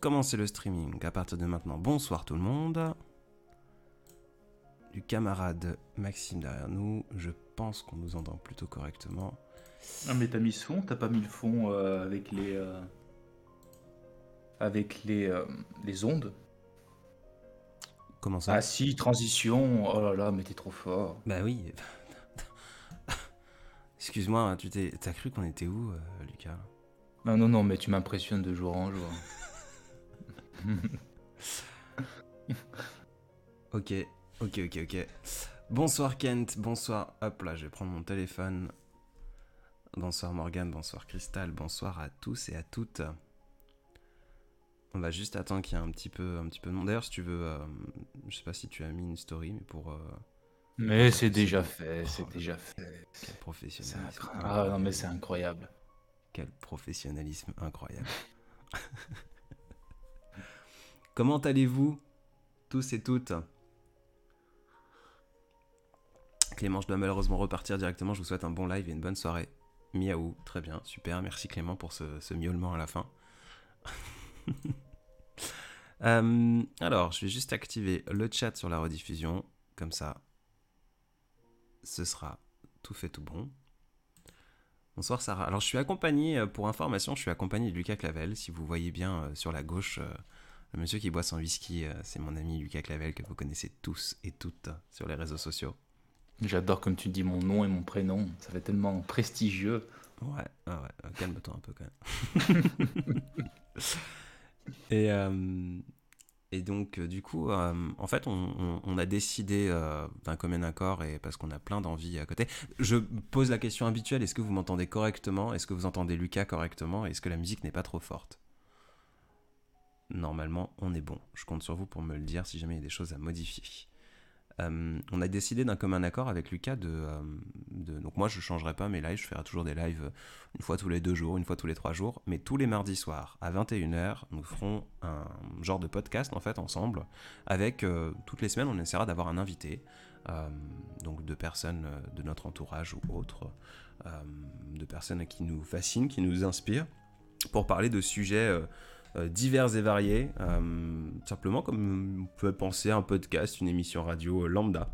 commencer le streaming à partir de maintenant. Bonsoir tout le monde. Du camarade Maxime derrière nous, je pense qu'on nous entend plutôt correctement. Ah mais t'as mis ce fond, t'as pas mis le fond euh, avec les euh, avec les, euh, les ondes Comment ça? Ah si, transition. Oh là là, mais t'es trop fort. Bah oui. Excuse-moi, hein, tu t'es, t'as cru qu'on était où, Lucas? Non non non, mais tu m'impressionnes de jour en jour. Ok, ok, ok, ok. Bonsoir Kent, bonsoir. Hop là, je vais prendre mon téléphone. Bonsoir Morgane, bonsoir Crystal, bonsoir à tous et à toutes. On va juste attendre qu'il y ait un petit peu, un petit peu de monde. D'ailleurs, si tu veux, euh, je sais pas si tu as mis une story, mais pour. euh, Mais c'est déjà fait, Oh, c'est déjà fait. quel professionnalisme. Ah non mais c'est incroyable. Quel professionnalisme incroyable. Comment allez-vous, tous et toutes? Clément, je dois malheureusement repartir directement. Je vous souhaite un bon live et une bonne soirée. Miaou, très bien, super. Merci Clément pour ce, miaulement à la fin. Euh, alors, je vais juste activer le chat sur la rediffusion. Comme ça, ce sera tout fait tout bon. Bonsoir Sarah. Alors je suis accompagné, euh, pour information, je suis accompagné de Lucas Clavel. Si vous voyez bien euh, sur la gauche, le monsieur qui boit son whisky, euh, c'est mon ami Lucas Clavel que vous connaissez tous et toutes sur les réseaux sociaux. J'adore comme tu dis mon nom et mon prénom, ça fait tellement prestigieux. Ouais, ah ouais, euh, calme-toi un peu quand même. et, euh, et donc, du coup, euh, en fait, on, on- on a décidé euh, d'un commun accord et parce qu'on a plein d'envies à côté. Je pose la question habituelle est-ce que vous m'entendez correctement? Est-ce que vous entendez Lucas correctement? Est-ce que la musique n'est pas trop forte? Normalement, on est bon. Je compte sur vous pour me le dire si jamais il y a des choses à modifier. Euh, on a décidé d'un commun accord avec Lucas de, euh, de- Donc moi, je changerai pas mes lives, je ferai toujours des lives une fois tous les deux jours, une fois tous les trois jours, mais tous les mardis soirs à 21h, nous ferons un genre de podcast en fait ensemble, avec euh, toutes les semaines on essaiera d'avoir un invité, euh, donc de personnes euh, de notre entourage ou autres, euh, de personnes qui nous fascinent, qui nous inspirent, pour parler de sujets euh, euh, divers et variés, euh, simplement comme on peut penser à un podcast, une émission radio euh, lambda.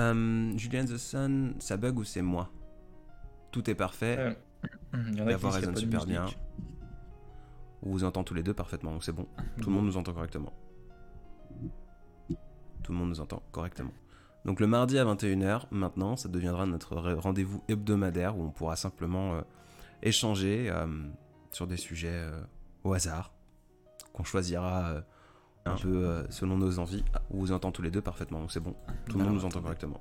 Euh, Julian the Sun, ça bug ou c'est moi? Tout est parfait. Euh, Il y en a qui résonne super bien. On vous entend tous les deux parfaitement, donc c'est bon. Tout le monde nous entend correctement. Tout le monde nous entend correctement. Donc le mardi à 21h, maintenant, ça deviendra notre re- rendez-vous hebdomadaire où on pourra simplement euh, échanger euh, sur des sujets euh, au hasard, qu'on choisira euh, un peu euh, selon nos envies. Ah, on vous entend tous les deux parfaitement, donc c'est bon. Tout le monde nous entend correctement.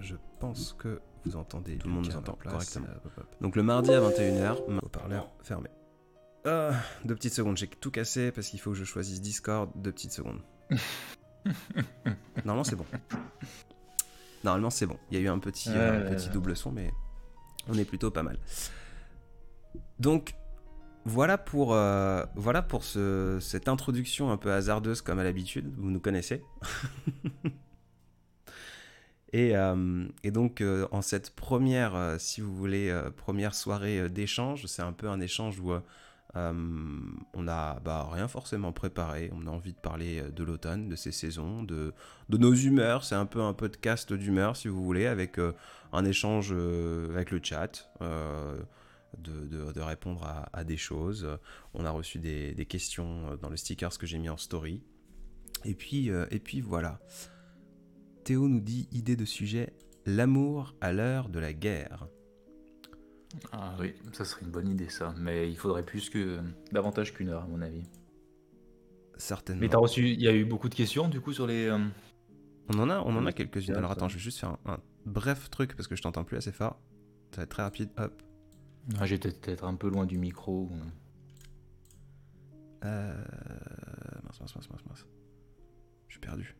Je pense que vous entendez, tout le monde nous entend correctement. Donc le mardi à 21h, haut-parleur fermé. Ah, deux petites secondes, j'ai tout cassé parce qu'il faut que je choisisse Discord, deux petites secondes. Normalement c'est bon. Normalement c'est bon. Il y a eu un petit, euh, un Ouais. petit double son, mais on est plutôt pas mal. Donc voilà pour, euh, cette introduction un peu hasardeuse comme à l'habitude, vous nous connaissez. Et, euh, et donc, euh, en cette première, si vous voulez, première soirée d'échange, c'est un peu un échange où on n'a bah, rien forcément préparé. On a envie de parler de l'automne, de ses saisons, de, de nos humeurs. C'est un peu un podcast d'humeur, si vous voulez, avec un échange avec le chat, de, de- de répondre à, à des choses. On a reçu des, des questions euh, dans le stickers que j'ai mis en story. Et puis, euh, et puis voilà. Théo nous dit idée de sujet l'amour à l'heure de la guerre. Ah oui, ça serait une bonne idée ça, mais il faudrait plus que davantage qu'une heure à mon avis. Certainement. Mais t'as reçu, il y a eu beaucoup de questions du coup sur les. euh, On en a, on en a quelques-unes. Alors attends, je vais juste faire un, un bref truc parce que je t'entends plus assez fort. Ça va être très rapide. Hop. Ah, J'étais peut-être un peu loin du micro. Euh... Mince, mince, mince, mince, mince. Je suis perdu.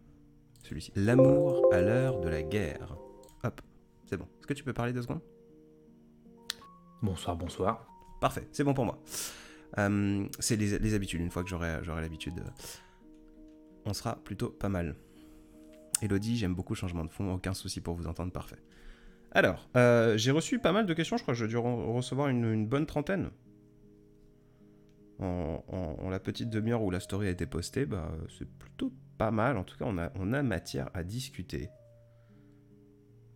Celui-ci. L'amour à l'heure de la guerre. Hop. C'est bon. Est-ce que tu peux parler deux secondes? Bonsoir, bonsoir. Parfait, c'est bon pour moi. Euh, c'est les, les habitudes, une fois que j'aurai l'habitude, euh, on sera plutôt pas mal. Elodie, j'aime beaucoup le changement de fond, aucun souci pour vous entendre, parfait. Alors, euh, j'ai reçu pas mal de questions, je crois que j'ai dû re- recevoir une, bonne trentaine. en, la petite demi-heure où la story a été postée, bah, c'est plutôt pas mal. En tout cas, on a, on a matière à discuter.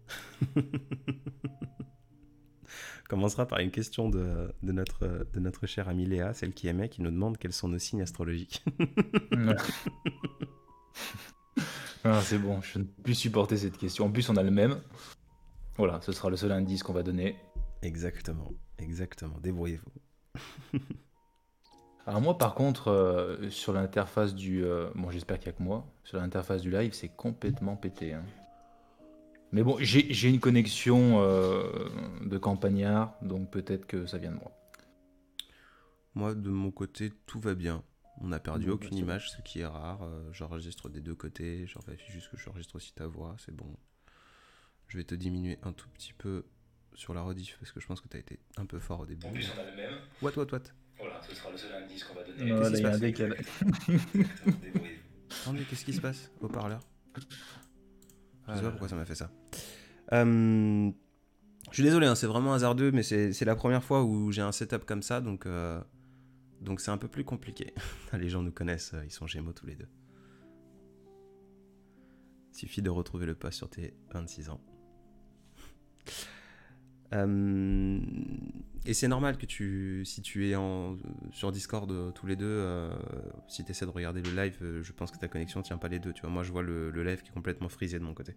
commencera par une question de, notre, de notre chère amie Léa, celle qui aimait, qui nous demande quels sont nos signes astrologiques. ah, c'est bon, je ne peux plus supporter cette question. En plus, on a le même. Voilà, ce sera le seul indice qu'on va donner. Exactement, exactement. Débrouillez-vous. Alors moi, par contre, euh, sur l'interface du... Euh, bon, j'espère qu'il n'y a que moi. Sur l'interface du live, c'est complètement pété. Hein. Mais bon, j'ai une connexion euh, de campagnard, donc peut-être que ça vient de moi. Moi, de mon côté, tout va bien. On n'a perdu bah, aucune image, ce qui est rare. J'enregistre des deux côtés. J'en vérifie juste que j'enregistre aussi ta voix. C'est bon. Je vais te diminuer un tout petit peu sur la rediff parce que je pense que tu as été un peu fort au début. En plus, on a le même. What, what, what? Voilà, ce sera le seul indice qu'on va donner. Qu'est-ce qui se passe? Qu'est-ce qui se passe Au parleur? Je sais pas pourquoi ça m'a fait ça. Euh, je suis désolé, hein, c'est vraiment hasardeux, mais c'est la première fois où j'ai un setup comme ça, donc euh, donc c'est un peu plus compliqué. les gens nous connaissent, euh, ils sont gémeaux tous les deux. Il suffit de retrouver le poste sur tes 26 ans. Et c'est normal que tu, si tu es en, sur Discord tous les deux, si tu essaies de regarder le live, je pense que ta connexion tient pas les deux. Tu vois, moi je vois le, le live qui est complètement frisé de mon côté.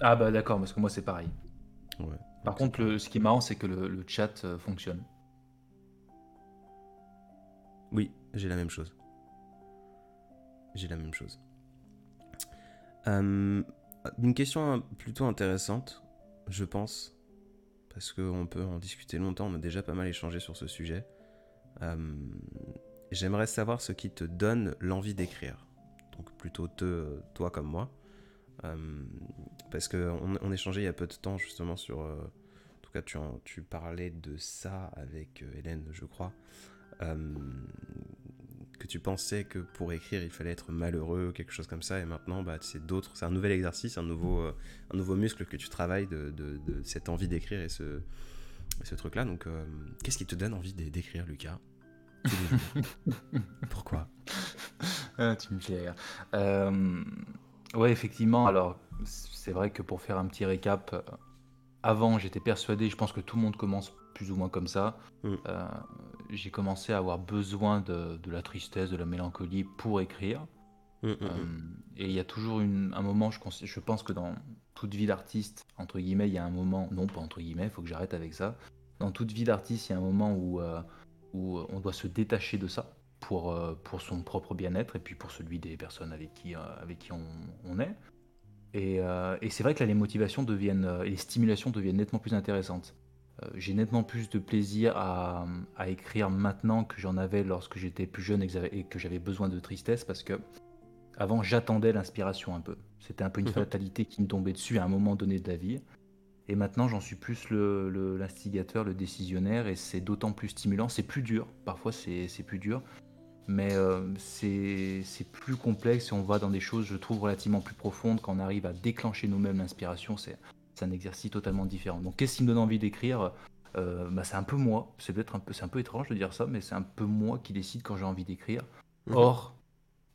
Ah bah d'accord, parce que moi c'est pareil. Par contre, ce qui est marrant, c'est que le, chat euh, fonctionne. Oui, j'ai la même chose. J'ai la même chose. Euh, une question plutôt intéressante, je pense, parce qu'on peut en discuter longtemps, on a déjà pas mal échangé sur ce sujet. Euh, j'aimerais savoir ce qui te donne l'envie d'écrire. Donc plutôt te, toi comme moi. Euh, parce qu'on on échangeait il y a peu de temps justement sur... Euh, en tout cas, tu, parlais de ça avec Hélène, je crois. Que tu pensais que pour écrire, il fallait être malheureux, quelque chose comme ça, et maintenant, bah, c'est d'autres, c'est un nouvel exercice, un nouveau, un nouveau muscle que tu travailles de, de, cette envie d'écrire et ce, ce truc-là. Donc, qu'est-ce qui te donne envie d'écrire, Lucas? Pourquoi? Ah, Tu me fais rire. Ouais, effectivement. Alors, c'est vrai que pour faire un petit récap, euh, avant, j'étais persuadé, je pense que tout le monde commence plus ou moins comme ça. Mm. Euh, j'ai commencé à avoir besoin de, la tristesse, de la mélancolie pour écrire. Mm, mm, euh, et il y a toujours un moment, je, je pense que dans toute vie d'artiste, entre guillemets, il y a un moment, non pas entre guillemets, il faut que j'arrête avec ça. Dans toute vie d'artiste, il y a un moment où, où on doit se détacher de ça pour, euh, pour son propre bien-être et puis pour celui des personnes avec qui, euh, avec qui on, est. Et, euh, et c'est vrai que là, les motivations deviennent, et les stimulations deviennent nettement plus intéressantes. J'ai nettement plus de plaisir à, à écrire maintenant que j'en avais lorsque j'étais plus jeune et que j'avais besoin de tristesse parce que avant j'attendais l'inspiration un peu. C'était un peu une fatalité qui me tombait dessus à un moment donné de la vie. Et maintenant, j'en suis plus l'instigateur, le, le, décisionnaire, et c'est d'autant plus stimulant. C'est plus dur, parfois c'est plus dur, mais euh, c'est plus complexe et on va dans des choses, je trouve, relativement plus profondes. Quand on arrive à déclencher nous-mêmes l'inspiration, c'est un exercice totalement différent. Donc, qu'est-ce qui me donne envie d'écrire? Euh, bah, C'est un peu moi. C'est peut-être un peu, un peu étrange de dire ça, mais c'est un peu moi qui décide quand j'ai envie d'écrire. Mhm. Or,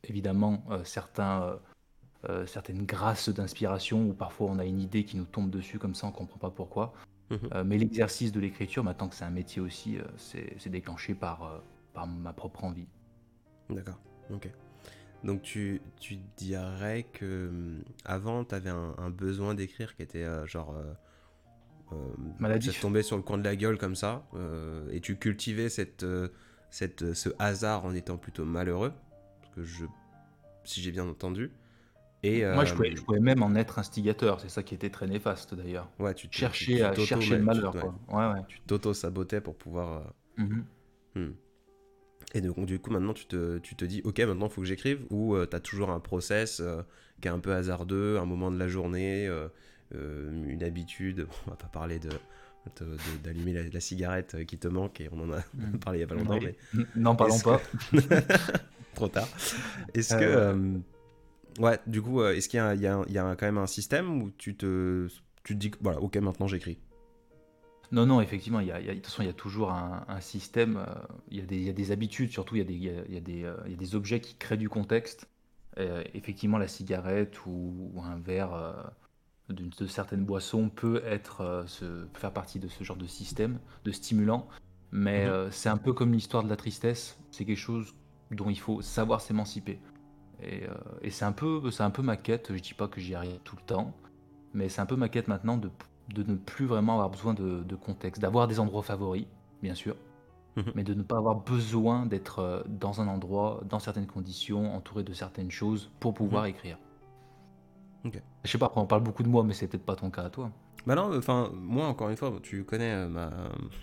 évidemment, euh, certains, certaines grâces d'inspiration, ou parfois on a une idée qui nous tombe dessus comme ça, on ne comprend pas pourquoi. Mhm. mais l'exercice de l'écriture, maintenant que c'est un métier aussi, c'est déclenché par, par ma propre envie. D'accord, ok. Donc tu, tu dirais que hum, avant, tu avais un, besoin d'écrire qui était euh, genre... Euh, euh Ça tombait sur le coin de la gueule comme ça, euh, et tu cultivais cette, cette, ce hasard en étant plutôt malheureux, parce que je, si j'ai bien entendu. Et, Moi, je pouvais, même en être instigateur, c'est ça qui était très néfaste d'ailleurs. Ouais, tu cherchais à chercher le malheur. Tu, quoi. Ouais, ouais. tu t'auto-sabotais pour pouvoir. Mmh hmm. Et donc, du coup, maintenant, tu te, tu te dis, ok, maintenant, il faut que j'écrive, ou euh, tu as toujours un process euh, qui est un peu hasardeux, un moment de la journée, euh, une habitude. On va pas parler de d'allumer la, cigarette qui te manque, et on en a mm. parlé il y a pas longtemps. Mais... N'en parlons pas. Trop tard. Est-ce que. Ouais, du coup, est-ce qu'il y, y, y, a quand même un système où tu te, tu te dis, voilà, ok, maintenant j'écris? Non, non, effectivement, il y a, de toute façon, il y a toujours un, système, euh, il, y a des, il, y a des, habitudes, surtout il y a des, il y a, des, euh, il y a des objets qui créent du contexte. effectivement, la cigarette ou, un verre d'une de certaines boissons peut être, faire partie de ce genre de système, de stimulant. Mais mhm. c'est un peu comme l'histoire de la tristesse, c'est quelque chose dont il faut savoir s'émanciper. Et, et c'est un, peu, un peu ma quête, je dis pas que j'y arrive tout le temps, mais c'est un peu ma quête maintenant de de ne plus vraiment avoir besoin de, contexte, d'avoir des endroits favoris, bien sûr, mhm. mais de ne pas avoir besoin d'être euh, dans un endroit, dans certaines conditions, entouré de certaines choses pour pouvoir mhm. écrire. Ok. Je sais pas, après on parle beaucoup de moi, mais c'est peut-être pas ton cas à toi. Bah non, enfin, moi encore une fois, tu connais euh, ma,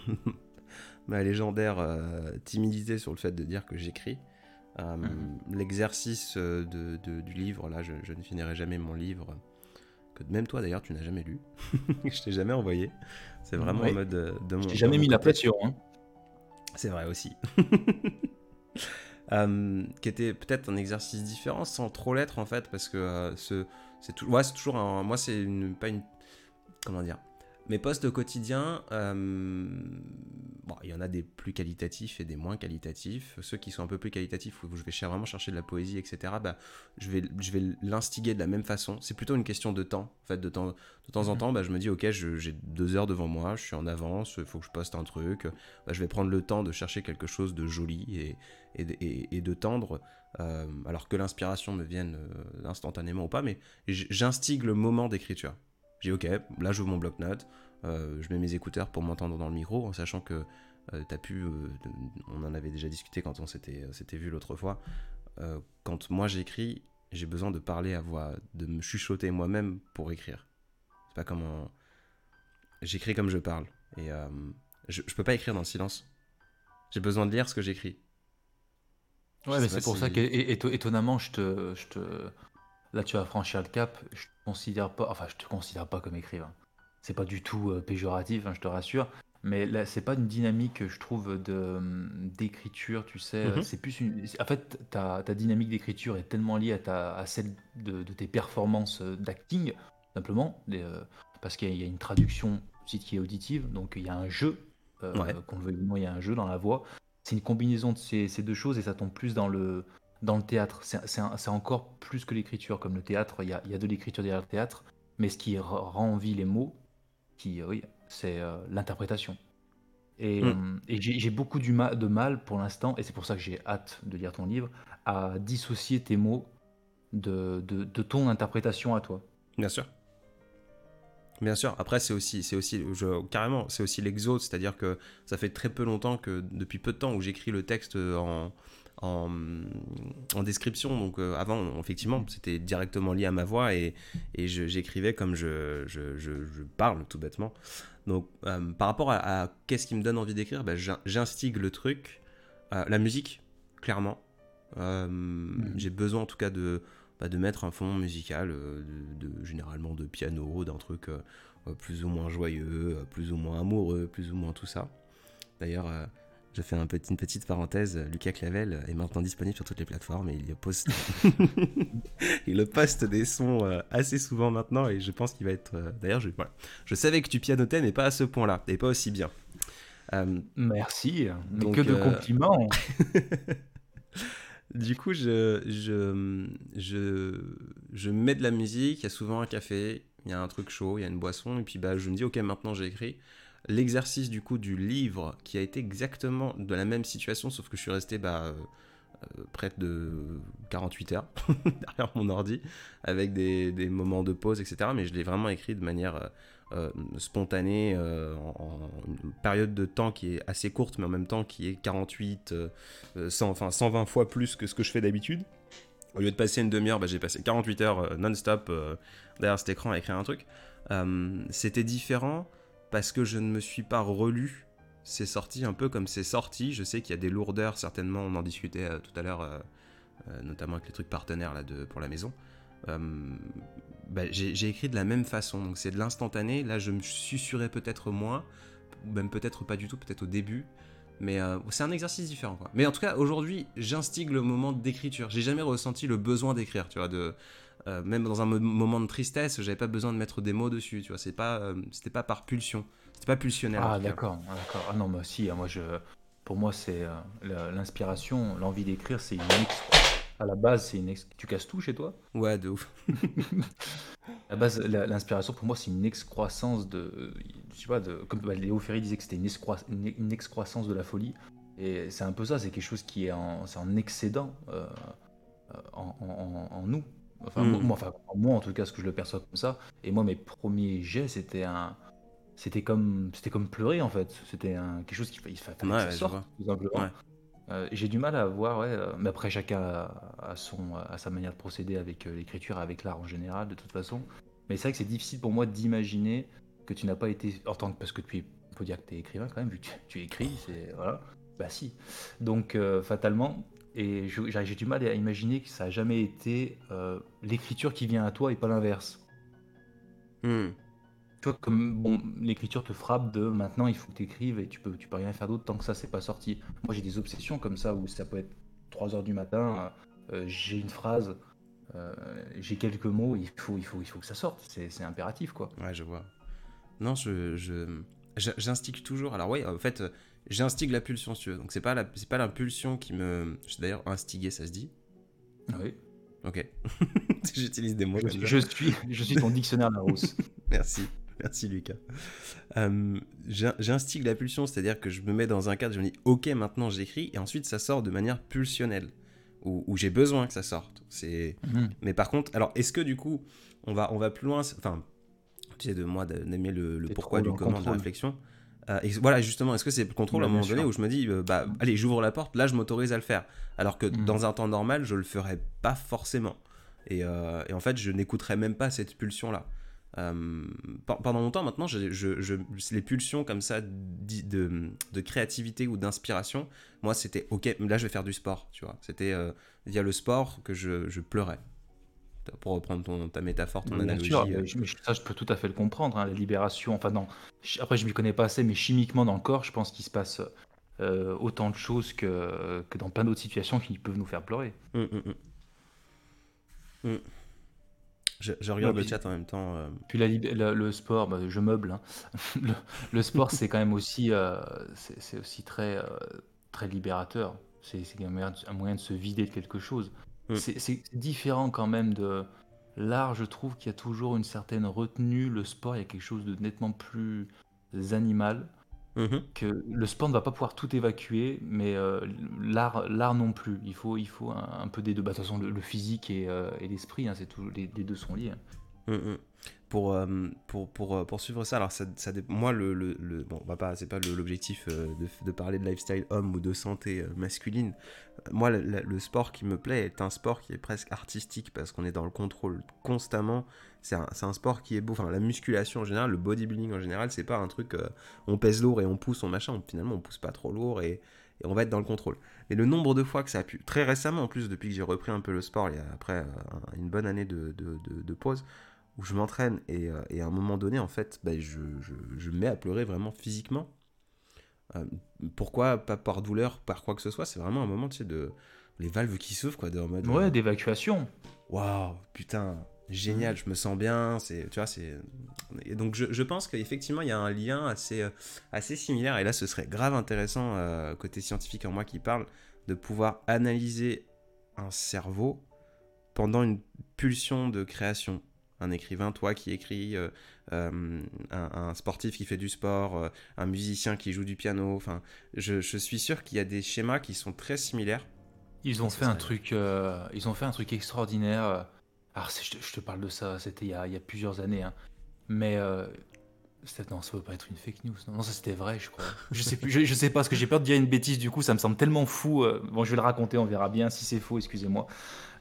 ma légendaire euh, timidité sur le fait de dire que j'écris. Mhm. L'exercice de, du livre, là, je, je, ne finirai jamais mon livre que même toi d'ailleurs tu n'as jamais lu. je t'ai jamais envoyé. C'est vraiment en mode euh, de mon. J'ai jamais mis la pression. Hein. C'est vrai aussi. Euh, qui était peut-être un exercice différent sans trop l'être en fait parce que euh, ce, c'est tout, ouais, c'est toujours un, moi c'est une pas une comment dire mes postes quotidiens, euh, bon, il y en a des plus qualitatifs et des moins qualitatifs. Ceux qui sont un peu plus qualitatifs, où je vais vraiment chercher de la poésie, etc., bah, je vais, je vais l'instiguer de la même façon. C'est plutôt une question de temps. En fait, de temps, de temps en mhm. temps, bah, je me dis, ok, j'ai deux heures devant moi, je suis en avance, il faut que je poste un truc. Bah, je vais prendre le temps de chercher quelque chose de joli et, et, et, de tendre. Euh, alors que l'inspiration me vienne euh, instantanément ou pas, mais j'instigue le moment d'écriture. J'ai ok, là j'ouvre mon bloc-notes, euh, je mets mes écouteurs pour m'entendre dans le micro, en sachant que euh, tu as pu, euh, on en avait déjà discuté quand on s'était vu l'autre fois, quand moi j'écris, j'ai besoin de parler à voix, de me chuchoter moi-même pour écrire. C'est pas comme J'écris comme je parle. Et je, je peux pas écrire dans le silence. J'ai besoin de lire ce que j'écris. Ouais, mais c'est pour ça qu'étonnamment, je te, je te, là tu as franchi le cap. Je te considère pas, enfin je te considère pas comme écrivain. C'est pas du tout euh, péjoratif, hein, je te rassure. Mais là, c'est pas une dynamique, je trouve, de d'écriture, tu sais. Mhm. C'est plus une. En fait, ta, ta dynamique d'écriture est tellement liée à, ta, à celle de, tes performances euh, d'acting, simplement, euh, parce qu'il y, a une traduction site qui est auditive, donc il y a un jeu, qu'on le veuille il y a un jeu dans la voix. C'est une combinaison de ces, ces, deux choses et ça tombe plus dans le, dans le théâtre. C'est encore plus que l'écriture. Comme le théâtre, il y a, de l'écriture derrière le théâtre, mais ce qui rend en vie les mots, qui, oui, c'est euh, l'interprétation. Et, mm. euh, j'ai beaucoup du de mal pour l'instant, et c'est pour ça que j'ai hâte de lire ton livre, à dissocier tes mots de, de, ton interprétation à toi. Bien sûr. Bien sûr. Après, c'est aussi, c'est aussi, je, carrément, c'est aussi l'exode, c'est-à-dire que ça fait très peu longtemps que, depuis peu de temps, où j'écris le texte en, en, description. Donc euh, avant, effectivement, c'était directement lié à ma voix et, et j'écrivais comme je, je, je, parle tout bêtement. Donc euh, par rapport à, qu'est-ce qui me donne envie d'écrire, bah, j'instigue le truc, euh, la musique, clairement. J'ai besoin en tout cas de, bah, de mettre un fond musical, de, généralement de piano, d'un truc plus ou moins joyeux, plus ou moins amoureux, plus ou moins tout ça. D'ailleurs, je fais un petit, une petite parenthèse. Lucas Clavel est maintenant disponible sur toutes les plateformes et il poste, il poste des sons euh, assez souvent maintenant et je pense qu'il va être. Euh, d'ailleurs, je, voilà. je savais que tu pianotais, mais pas à ce point-là et pas aussi bien. Euh, Merci. Donc, que de compliments. du coup, je, je, je, je mets de la musique. Il y a souvent un café, il y a un truc chaud, il y a une boisson et puis bah, je me dis ok, maintenant j'ai écrit l'exercice du coup du livre qui a été exactement de la même situation, sauf que je suis resté bah, euh, euh, près de 48 heures derrière mon ordi, avec des, moments de pause, etc. Mais je l'ai vraiment écrit de manière euh, spontanée, en, une période de temps qui est assez courte, mais en même temps qui est 48, 100, enfin 120 fois plus que ce que je fais d'habitude. Au lieu de passer une demi-heure, bah, j'ai passé 48 heures non-stop derrière cet écran à écrire un truc. C'était différent parce que je ne me suis pas relu. C'est sorti un peu comme c'est sorti. Je sais qu'il y a des lourdeurs, certainement, on en discutait euh, tout à l'heure, euh, euh, notamment avec les trucs partenaires là, pour la maison. Bah, j'ai écrit de la même façon, donc c'est de l'instantané. Là, je me susurrais peut-être moins, même peut-être pas du tout, peut-être au début. Mais c'est un exercice différent, quoi. Mais en tout cas, aujourd'hui, j'instigue le moment d'écriture. J'ai jamais ressenti le besoin d'écrire, tu vois, de, même dans un moment de tristesse, j'avais pas besoin de mettre des mots dessus, tu vois, c'est pas, c'était pas par pulsion. C'est pas pulsionnel. Ah d'accord, ah, d'accord. Ah non, mais si, hein, moi je, pour moi c'est euh, l'inspiration, l'envie d'écrire, c'est une à la base c'est une tu casses tout chez toi? Ouais, de ouf. à la base, l'inspiration pour moi c'est une excroissance de, je sais pas, de, comme bah, Léo Ferry disait que c'était une, une, excroissance de la folie, et c'est un peu ça, c'est quelque chose qui est en, en excédent euh, euh, en, en, nous. Enfin, hmm. moi, enfin, moi en tout cas, ce que je le perçois comme ça. Et moi, mes premiers jets, c'était un, c'était comme c'était comme pleurer en fait. C'était quelque chose qui il fallait que ça sorte tout simplement. Euh, j'ai du mal à voir ouais, euh, mais après chacun a, son à sa manière de procéder avec euh, l'écriture avec l'art en général de toute façon. Mais c'est vrai que c'est difficile pour moi d'imaginer que tu n'as pas été en tant que parce que tu es faut dire que tu es écrivain quand même vu que tu, écris c'est voilà. Bah si. Donc fatalement et j'ai du mal à imaginer que ça a jamais été l'écriture qui vient à toi et pas l'inverse hmm comme bon, l'écriture te frappe de maintenant il faut que tu écrives et tu peux, tu peux rien faire d'autre tant que ça c'est pas sorti. Moi j'ai des obsessions comme ça où ça peut être 3 heures du matin, euh, j'ai une phrase, euh, j'ai quelques mots, il faut, il, faut, il faut que ça sorte, c'est impératif quoi. Ouais, je vois. Non, je. J'instigue toujours. Alors, oui, en fait, j'instigue la pulsion, si tu veux. Donc, c'est pas l'impulsion qui me. D'ailleurs, instiguer, ça se dit Oui. Ok. J'utilise des mots. Je, je, suis, je suis ton dictionnaire Larousse. Merci. Merci Lucas. Euh, J'instigue la pulsion, c'est-à-dire que je me mets dans un cadre, je me dis ok maintenant j'écris et ensuite ça sort de manière pulsionnelle où, j'ai besoin que ça sorte. C'est. Mhm. Mais par contre, alors est-ce que du coup on va on va plus loin, enfin tu sais de moi d'aimer le, le pourquoi du comment de la réflexion. Euh, et voilà justement, est-ce que c'est le contrôle à un moment donné où je me dis euh, bah allez j'ouvre la porte, là je m'autorise à le faire, alors que mhm. dans un temps normal je le ferais pas forcément. Et, euh, et en fait je n'écouterais même pas cette pulsion là. Euh, pendant longtemps maintenant, je, je, les pulsions comme ça de, de créativité ou d'inspiration, moi c'était ok, là je vais faire du sport, tu vois. C'était via le sport que je, je, pleurais. Pour reprendre ton, ta métaphore, ton analogie. Euh. ça, je peux tout à fait le comprendre. Hein, la libération, enfin non. Après, je m'y connais pas assez, mais chimiquement dans le corps, je pense qu'il se passe autant de choses que, que dans plein d'autres situations qui peuvent nous faire pleurer. Hum, hum, hum. Je, regarde le chat en même temps. Euh. Puis la, le sport, bah, je meuble. Hein. Le, sport, c'est quand même aussi, euh, c'est aussi très, euh, très libérateur. C'est un moyen de se vider de quelque chose. Mm. C'est différent quand même de l'art. Je trouve qu'il y a toujours une certaine retenue. Le sport, il y a quelque chose de nettement plus animal. Mhm. Que le sport ne va pas pouvoir tout évacuer, mais euh, l'art, l'art non plus. Il faut, il faut un, peu des deux. Bah, de toute façon, le, physique et, euh, et l'esprit, hein, c'est tout, les, deux sont liés. Mhm. Pour, euh, pour, pour, poursuivre ça, alors ça, ça moi, le, le, bon, va pas, c'est pas l'objectif de, de, parler de lifestyle homme ou de santé masculine. Moi, le, sport qui me plaît est un sport qui est presque artistique parce qu'on est dans le contrôle constamment c'est un, sport qui est beau. Enfin, la musculation en général, le bodybuilding en général, c'est pas un truc, euh, on pèse lourd et on pousse, on machin. Finalement, on pousse pas trop lourd et, on va être dans le contrôle. Mais le nombre de fois que ça a pu, très récemment en plus, depuis que j'ai repris un peu le sport, il y a après euh, une bonne année de, pause, où je m'entraîne et, euh, à un moment donné, en fait, bah, je, je, me mets à pleurer vraiment physiquement. pourquoi Pas par douleur, par quoi que ce soit, c'est vraiment un moment, tu sais, de. Les valves qui s'ouvrent, quoi, de, en mode. Ouais, d'évacuation. Waouh, putain, génial, je me sens bien, c'est, tu vois, c'est... Et donc je, je pense qu'effectivement, il y a un lien assez, euh, assez similaire, et là, ce serait grave intéressant, euh, côté scientifique en moi qui parle, de pouvoir analyser un cerveau pendant une pulsion de création. Un écrivain, toi qui écris, euh, un, sportif qui fait du sport, un musicien qui joue du piano, enfin, je, je suis sûr qu'il y a des schémas qui sont très similaires. Ils ont fait un truc, ils ont fait un truc extraordinaire alors, je te, parle de ça, c'était il, y a plusieurs années. Hein. Mais. Euh, non, ça peut pas être une fake news. Non, ça c'était vrai, je crois. Je sais, plus, je, sais pas, parce que j'ai peur de dire une bêtise, du coup, ça me semble tellement fou. Euh. bon, je vais le raconter, on verra bien si c'est faux, excusez-moi.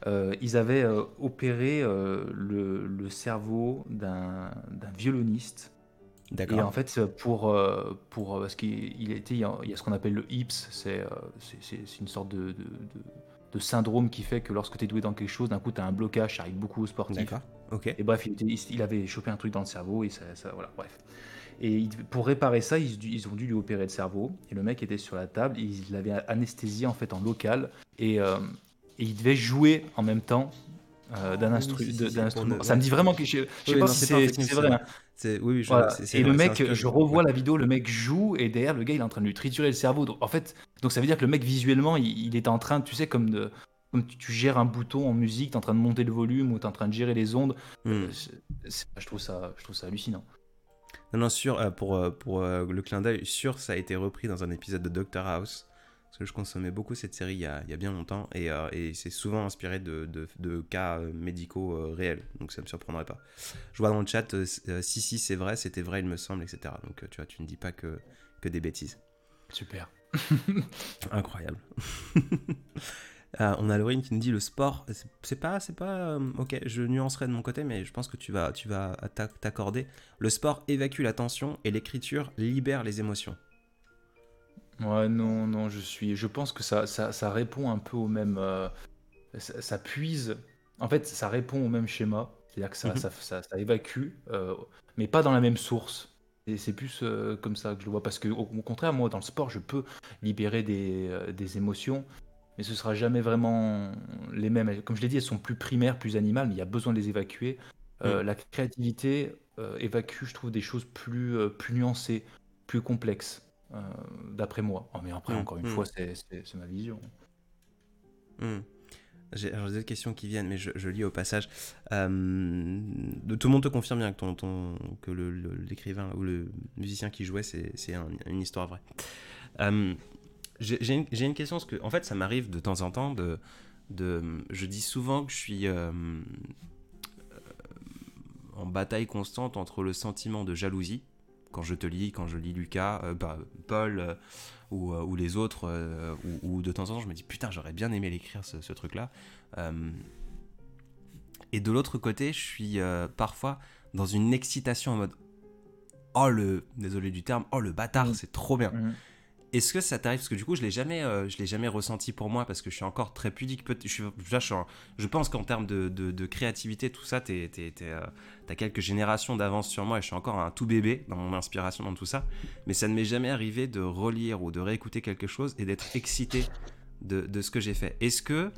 Euh, ils avaient opéré le, le, cerveau d'un violoniste. D'accord. Et en fait, pour, pour parce qu'il était, il y a ce qu'on appelle le HIPS, c'est une sorte de de syndrome qui fait que lorsque tu es doué dans quelque chose, d'un coup, tu as un blocage, ça arrive beaucoup aux sportifs. D'accord, ok. Et bref, il, avait chopé un truc dans le cerveau, et ça, voilà, bref. Et pour réparer ça, ils, ont dû lui opérer le cerveau. Et le mec était sur la table, il l'avait anesthésié en fait en local. Et, euh, et, il devait jouer en même temps euh, d'un instrument. Ça me dit vraiment que je, sais pas si c'est vrai. Hein. Oui, Et le mec, je revois la vidéo, le mec joue et derrière le gars il est en train de lui triturer le cerveau. Donc, en fait, donc ça veut dire que le mec visuellement il, est en train, tu sais, comme de, comme tu, gères un bouton en musique, tu es en train de monter le volume ou tu es en train de gérer les ondes. Hmm. je, trouve ça, je trouve ça hallucinant. Non, non, sûr, euh, pour, euh, pour le clin d'œil, sûr, ça a été repris dans un épisode de Doctor House. Parce que je consommais beaucoup cette série il y a, il y a bien longtemps et, euh, et c'est souvent inspiré de, de, de cas euh, médicaux euh, réels, donc ça me surprendrait pas. Je vois dans le chat, si, si, c'est vrai, c'était vrai, il me semble, etc. Donc tu vois, tu ne dis pas que, que des bêtises. Super. Incroyable. on a Laurine qui nous dit le sport, c'est pas, c'est pas, ok, je nuancerai de mon côté, mais je pense que tu vas, tu vas t'accorder. Le sport évacue la tension et l'écriture libère les émotions. Ouais, non, non, je suis. Je pense que ça, ça, ça répond un peu au même. Euh, ça, puise. En fait, ça répond au même schéma. C'est-à-dire que ça, mhm. ça, ça, ça évacue, euh, mais pas dans la même source. Et c'est plus euh, comme ça que je le vois. Parce que, au, contraire, moi, dans le sport, je peux libérer des, des émotions, mais ce sera jamais vraiment les mêmes. Comme je l'ai dit, elles sont plus primaires, plus animales, mais il y a besoin de les évacuer. Mhm. La créativité évacue, je trouve, des choses plus, plus nuancées, plus complexes. Euh, d'après moi. Oh, mais après, mmh, encore une mmh. fois, c'est ma vision. Mmh. J'ai des questions qui viennent, mais je, lis au passage. Euh, tout le monde te confirme bien que, ton, ton que l'écrivain ou le musicien qui jouait, c'est une histoire vraie. Euh, J'ai une, une, question, parce que en fait, ça m'arrive de temps en temps de, de. Je dis souvent que je suis euh, en bataille constante entre le sentiment de jalousie quand je te lis, quand je lis Lucas, euh, bah, Paul euh, ou, euh, ou, les autres, ou, de temps en temps je me dis putain j'aurais bien aimé l'écrire ce, truc-là. et de l'autre côté, je suis parfois dans une excitation en mode oh le désolé du terme, oh le bâtard, mm. c'est trop bien. Mm. Est-ce que ça t'arrive Parce que du coup, je l'ai jamais, euh, je l'ai jamais ressenti pour moi parce que je suis encore très pudique. Je, pense qu'en termes de, créativité, tout ça, tu euh, as quelques générations d'avance sur moi et je suis encore un tout bébé dans mon inspiration, dans tout ça. Mais ça ne m'est jamais arrivé de relire ou de réécouter quelque chose et d'être excité de, de, ce que j'ai fait. Est-ce que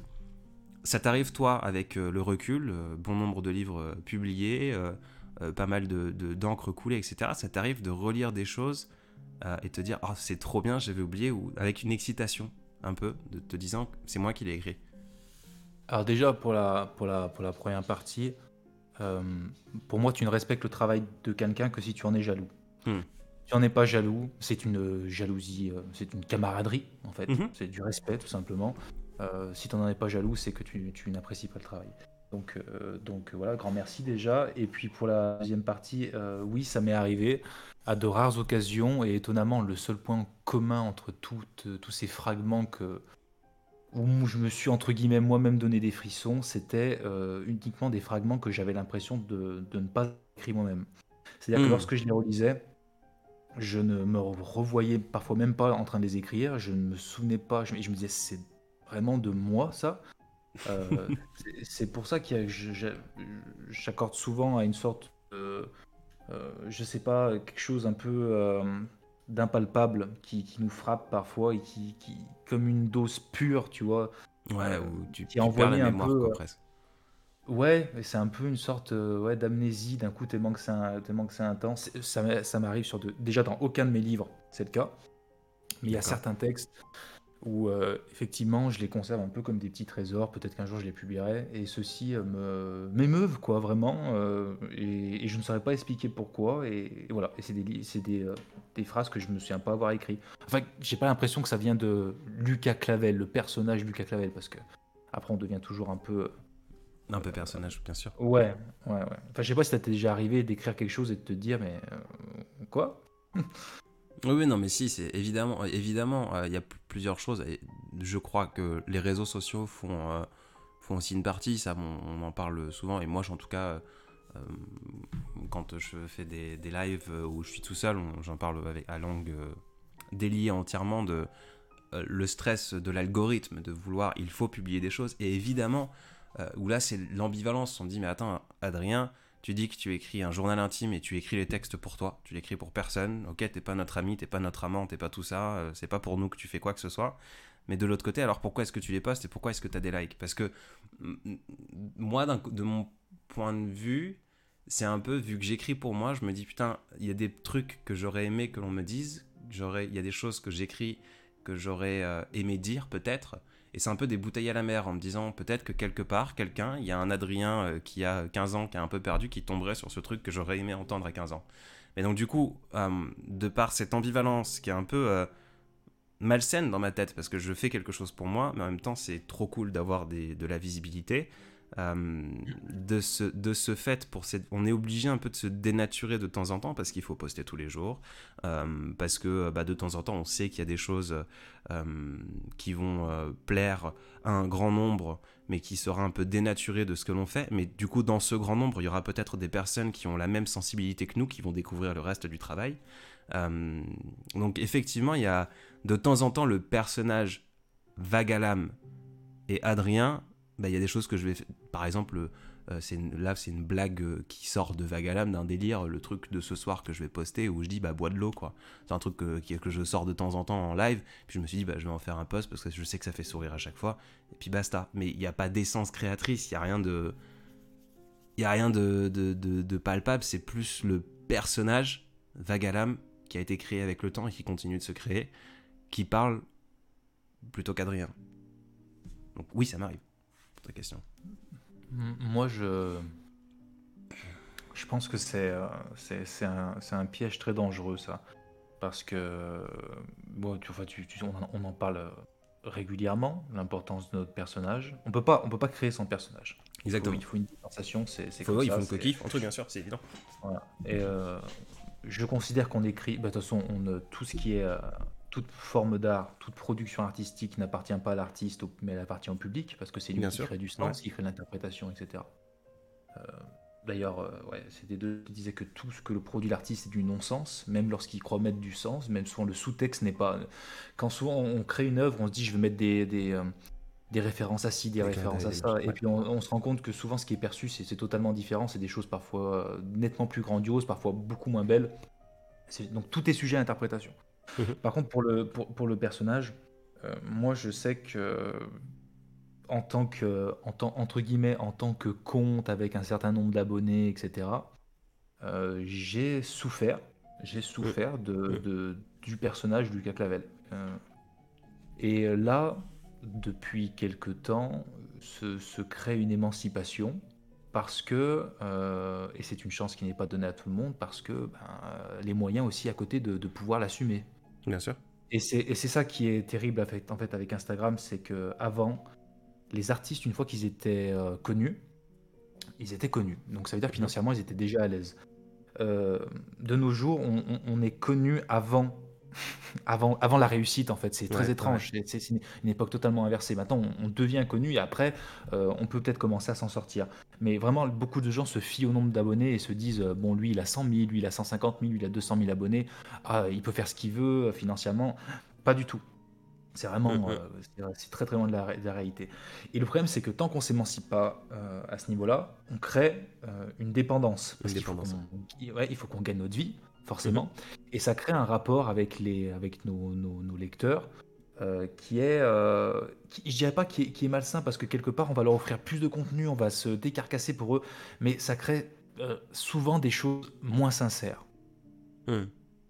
ça t'arrive, toi, avec euh, le recul, bon nombre de livres publiés, pas mal de, d'encre coulée, etc. Ça t'arrive de relire des choses euh, et te dire oh, c'est trop bien, j'avais oublié, ou avec une excitation un peu, de te disant c'est moi qui l'ai écrit Alors déjà pour la, pour la, pour la première partie, euh, pour moi tu ne respectes le travail de quelqu'un que si tu en es jaloux. Hmm. Si tu n'en es pas jaloux, c'est une jalousie, euh, c'est une camaraderie en fait, mhm. c'est du respect tout simplement. si tu n'en es pas jaloux, c'est que tu, tu n'apprécies pas le travail. Donc, donc voilà, grand merci déjà. Et puis pour la deuxième partie, oui, ça m'est arrivé à de rares occasions, et étonnamment, le seul point commun entre toutes, tous ces fragments que, où je me suis, entre guillemets, moi-même donné des frissons, c'était euh, uniquement des fragments que j'avais l'impression de, de, ne pas écrire moi-même. C'est-à-dire que hmm. lorsque je les relisais, je ne me revoyais parfois même pas en train de les écrire, je ne me souvenais pas, je, je me disais, c'est vraiment de moi ça euh, C'est pour ça que j'accorde souvent à une sorte de euh, je sais pas, quelque chose un peu euh, d'impalpable qui, qui, nous frappe parfois et qui, qui, comme une dose pure, tu vois. Ouais, euh, ou tu, qui envoie un peu. presque. Ouais, c'est un peu une sorte ouais, d'amnésie d'un coup tellement que c'est intense. Ça, ça m'arrive sur de... déjà dans aucun de mes livres, c'est le cas. Mais il y a certains textes où euh, effectivement je les conserve un peu comme des petits trésors, peut-être qu'un jour je les publierai, et ceux-ci euh, me m'émeuvent quoi vraiment, euh, et, je ne saurais pas expliquer pourquoi, et, voilà, et c'est des, c'est des, des, phrases que je me souviens pas avoir écrit. Enfin, j'ai pas l'impression que ça vient de Lucas Clavel, le personnage Lucas Clavel, parce que après on devient toujours un peu... Un peu personnage, bien sûr. Ouais, ouais, ouais. Enfin, je sais pas si ça t'est déjà arrivé d'écrire quelque chose et de te dire, mais quoi? Oui, non, mais si, c'est évidemment, évidemment, euh, il y a plusieurs choses. Et je crois que les réseaux sociaux font, euh, font aussi une partie. Ça, on, en parle souvent. Et moi, en tout cas, euh, quand je fais des, des, lives où je suis tout seul, j'en parle avec, à langue déliée entièrement de le stress de l'algorithme, de vouloir, il faut publier des choses. Et évidemment, où là, c'est l'ambivalence. On dit, mais attends, Adrien tu dis que tu écris un journal intime et tu écris les textes pour toi, tu l'écris pour personne, ok, t'es pas notre ami, t'es pas notre amant, t'es pas tout ça, euh, c'est pas pour nous que tu fais quoi que ce soit, Mais de l'autre côté, alors pourquoi est-ce que tu les postes et pourquoi est-ce que tu as des likes? Parce que moi, de mon point de vue, c'est un peu, vu que j'écris pour moi, je me dis, putain, il y a des trucs que j'aurais aimé que l'on me dise, il y a des choses que j'écris que j'aurais euh, aimé dire peut-être, et c'est un peu des bouteilles à la mer en me disant peut-être que quelque part, quelqu'un, il y a un Adrien euh, qui a 15 ans, qui est un peu perdu, qui tomberait sur ce truc que j'aurais aimé entendre à 15 ans. Mais donc du coup, euh, de par cette ambivalence qui est un peu malsaine dans ma tête, parce que je fais quelque chose pour moi, mais en même temps c'est trop cool d'avoir de la visibilité, euh, de, ce, fait, on est obligé un peu de se dénaturer de temps en temps parce qu'il faut poster tous les jours, euh, parce que bah, de temps en temps on sait qu'il y a des choses euh, qui vont plaire à un grand nombre, mais qui sera un peu dénaturé de ce que l'on fait. Mais du coup, dans ce grand nombre, il y aura peut-être des personnes qui ont la même sensibilité que nous, qui vont découvrir le reste du travail. donc effectivement, il y a de temps en temps le personnage Vagalam et Adrien bah, y a des choses que je vais. Par exemple, euh, là, c'est une blague euh, qui sort de Vagalam, d'un délire, le truc de ce soir que je vais poster où je dis, bah, bois de l'eau, quoi. C'est un truc que, que je sors de temps en temps en live. Puis je me suis dit, bah, je vais en faire un post parce que je sais que ça fait sourire à chaque fois. Et puis basta. Mais il n'y a pas d'essence créatrice, il n'y a rien de. Il n'y a rien de, de, palpable, c'est plus le personnage, Vagalam, qui a été créé avec le temps et qui continue de se créer, qui parle plutôt qu'Adrien. Donc oui, ça m'arrive question Moi, je. Je pense que c'est euh, c'est un, un, piège très dangereux, ça. Parce que. Bon, tu, tu, tu, on, en parle régulièrement, l'importance de notre personnage. On peut pas, on peut pas créer son personnage. Exactement. Il faut, une sensation, c'est Il faut, il faut une coquille, un truc, bien sûr, c'est évident. Et euh, je considère qu'on écrit. Bah, de toute façon, on, tout ce qui est. Euh, toute forme d'art, toute production artistique n'appartient pas à l'artiste, mais elle appartient au public, parce que c'est lui qui crée du sens, qui crée l'interprétation, etc. Euh, d'ailleurs, euh, ouais, c'était deux qui disaient que tout ce que le produit l'artiste est du non-sens, même lorsqu'il croit mettre du sens, même souvent le sous-texte n'est pas. Quand souvent on crée une œuvre, on se dit je vais mettre des, des, euh, références à ci, des, références à ça, et puis on, se rend compte que souvent ce qui est perçu c'est totalement différent, c'est des choses parfois nettement plus grandioses, parfois beaucoup moins belles. Donc tout est sujet à interprétation. Mhm. Par contre, pour le, pour, le personnage, euh, moi je sais que en tant que, en tant, entre guillemets, en tant que compte avec un certain nombre d'abonnés, etc., euh, j'ai souffert, j'ai souffert de, mhm. de, du personnage Lucas Clavel. Euh, et là, depuis quelque temps, se, se, crée une émancipation parce que, et c'est une chance qui n'est pas donnée à tout le monde, parce que ben, les moyens aussi à côté de, de pouvoir l'assumer. Bien sûr. Et c'est ça qui est terrible en fait avec Instagram, c'est que avant les artistes, une fois qu'ils étaient euh, connus, ils étaient connus. Donc ça veut dire que financièrement, ils étaient déjà à l'aise. Euh, de nos jours, on, est connu avant avant, avant la réussite, en fait. C'est très étrange. C'est une, époque totalement inversée. Maintenant, on, devient connu et après, euh, on peut peut-être commencer à s'en sortir. Mais vraiment, beaucoup de gens se fient au nombre d'abonnés et se disent euh, bon, lui, il a 100 000, lui, il a 150 000, lui, il a 200 000 abonnés. Ah, il peut faire ce qu'il veut euh, financièrement. Pas du tout. C'est vraiment, mm, mm. c'est très très loin de la, réalité. Et le problème, c'est que tant qu'on s'émancipe pas à ce niveau-là, on crée une dépendance. Parce dépendance. il faut qu'on gagne notre vie forcément. Et ça crée un rapport avec, les, avec nos, nos, lecteurs euh, qui est, euh, je dirais pas qui est, qui est, malsain parce que quelque part on va leur offrir plus de contenu, on va se décarcasser pour eux, mais ça crée euh, souvent des choses moins sincères. Hmm.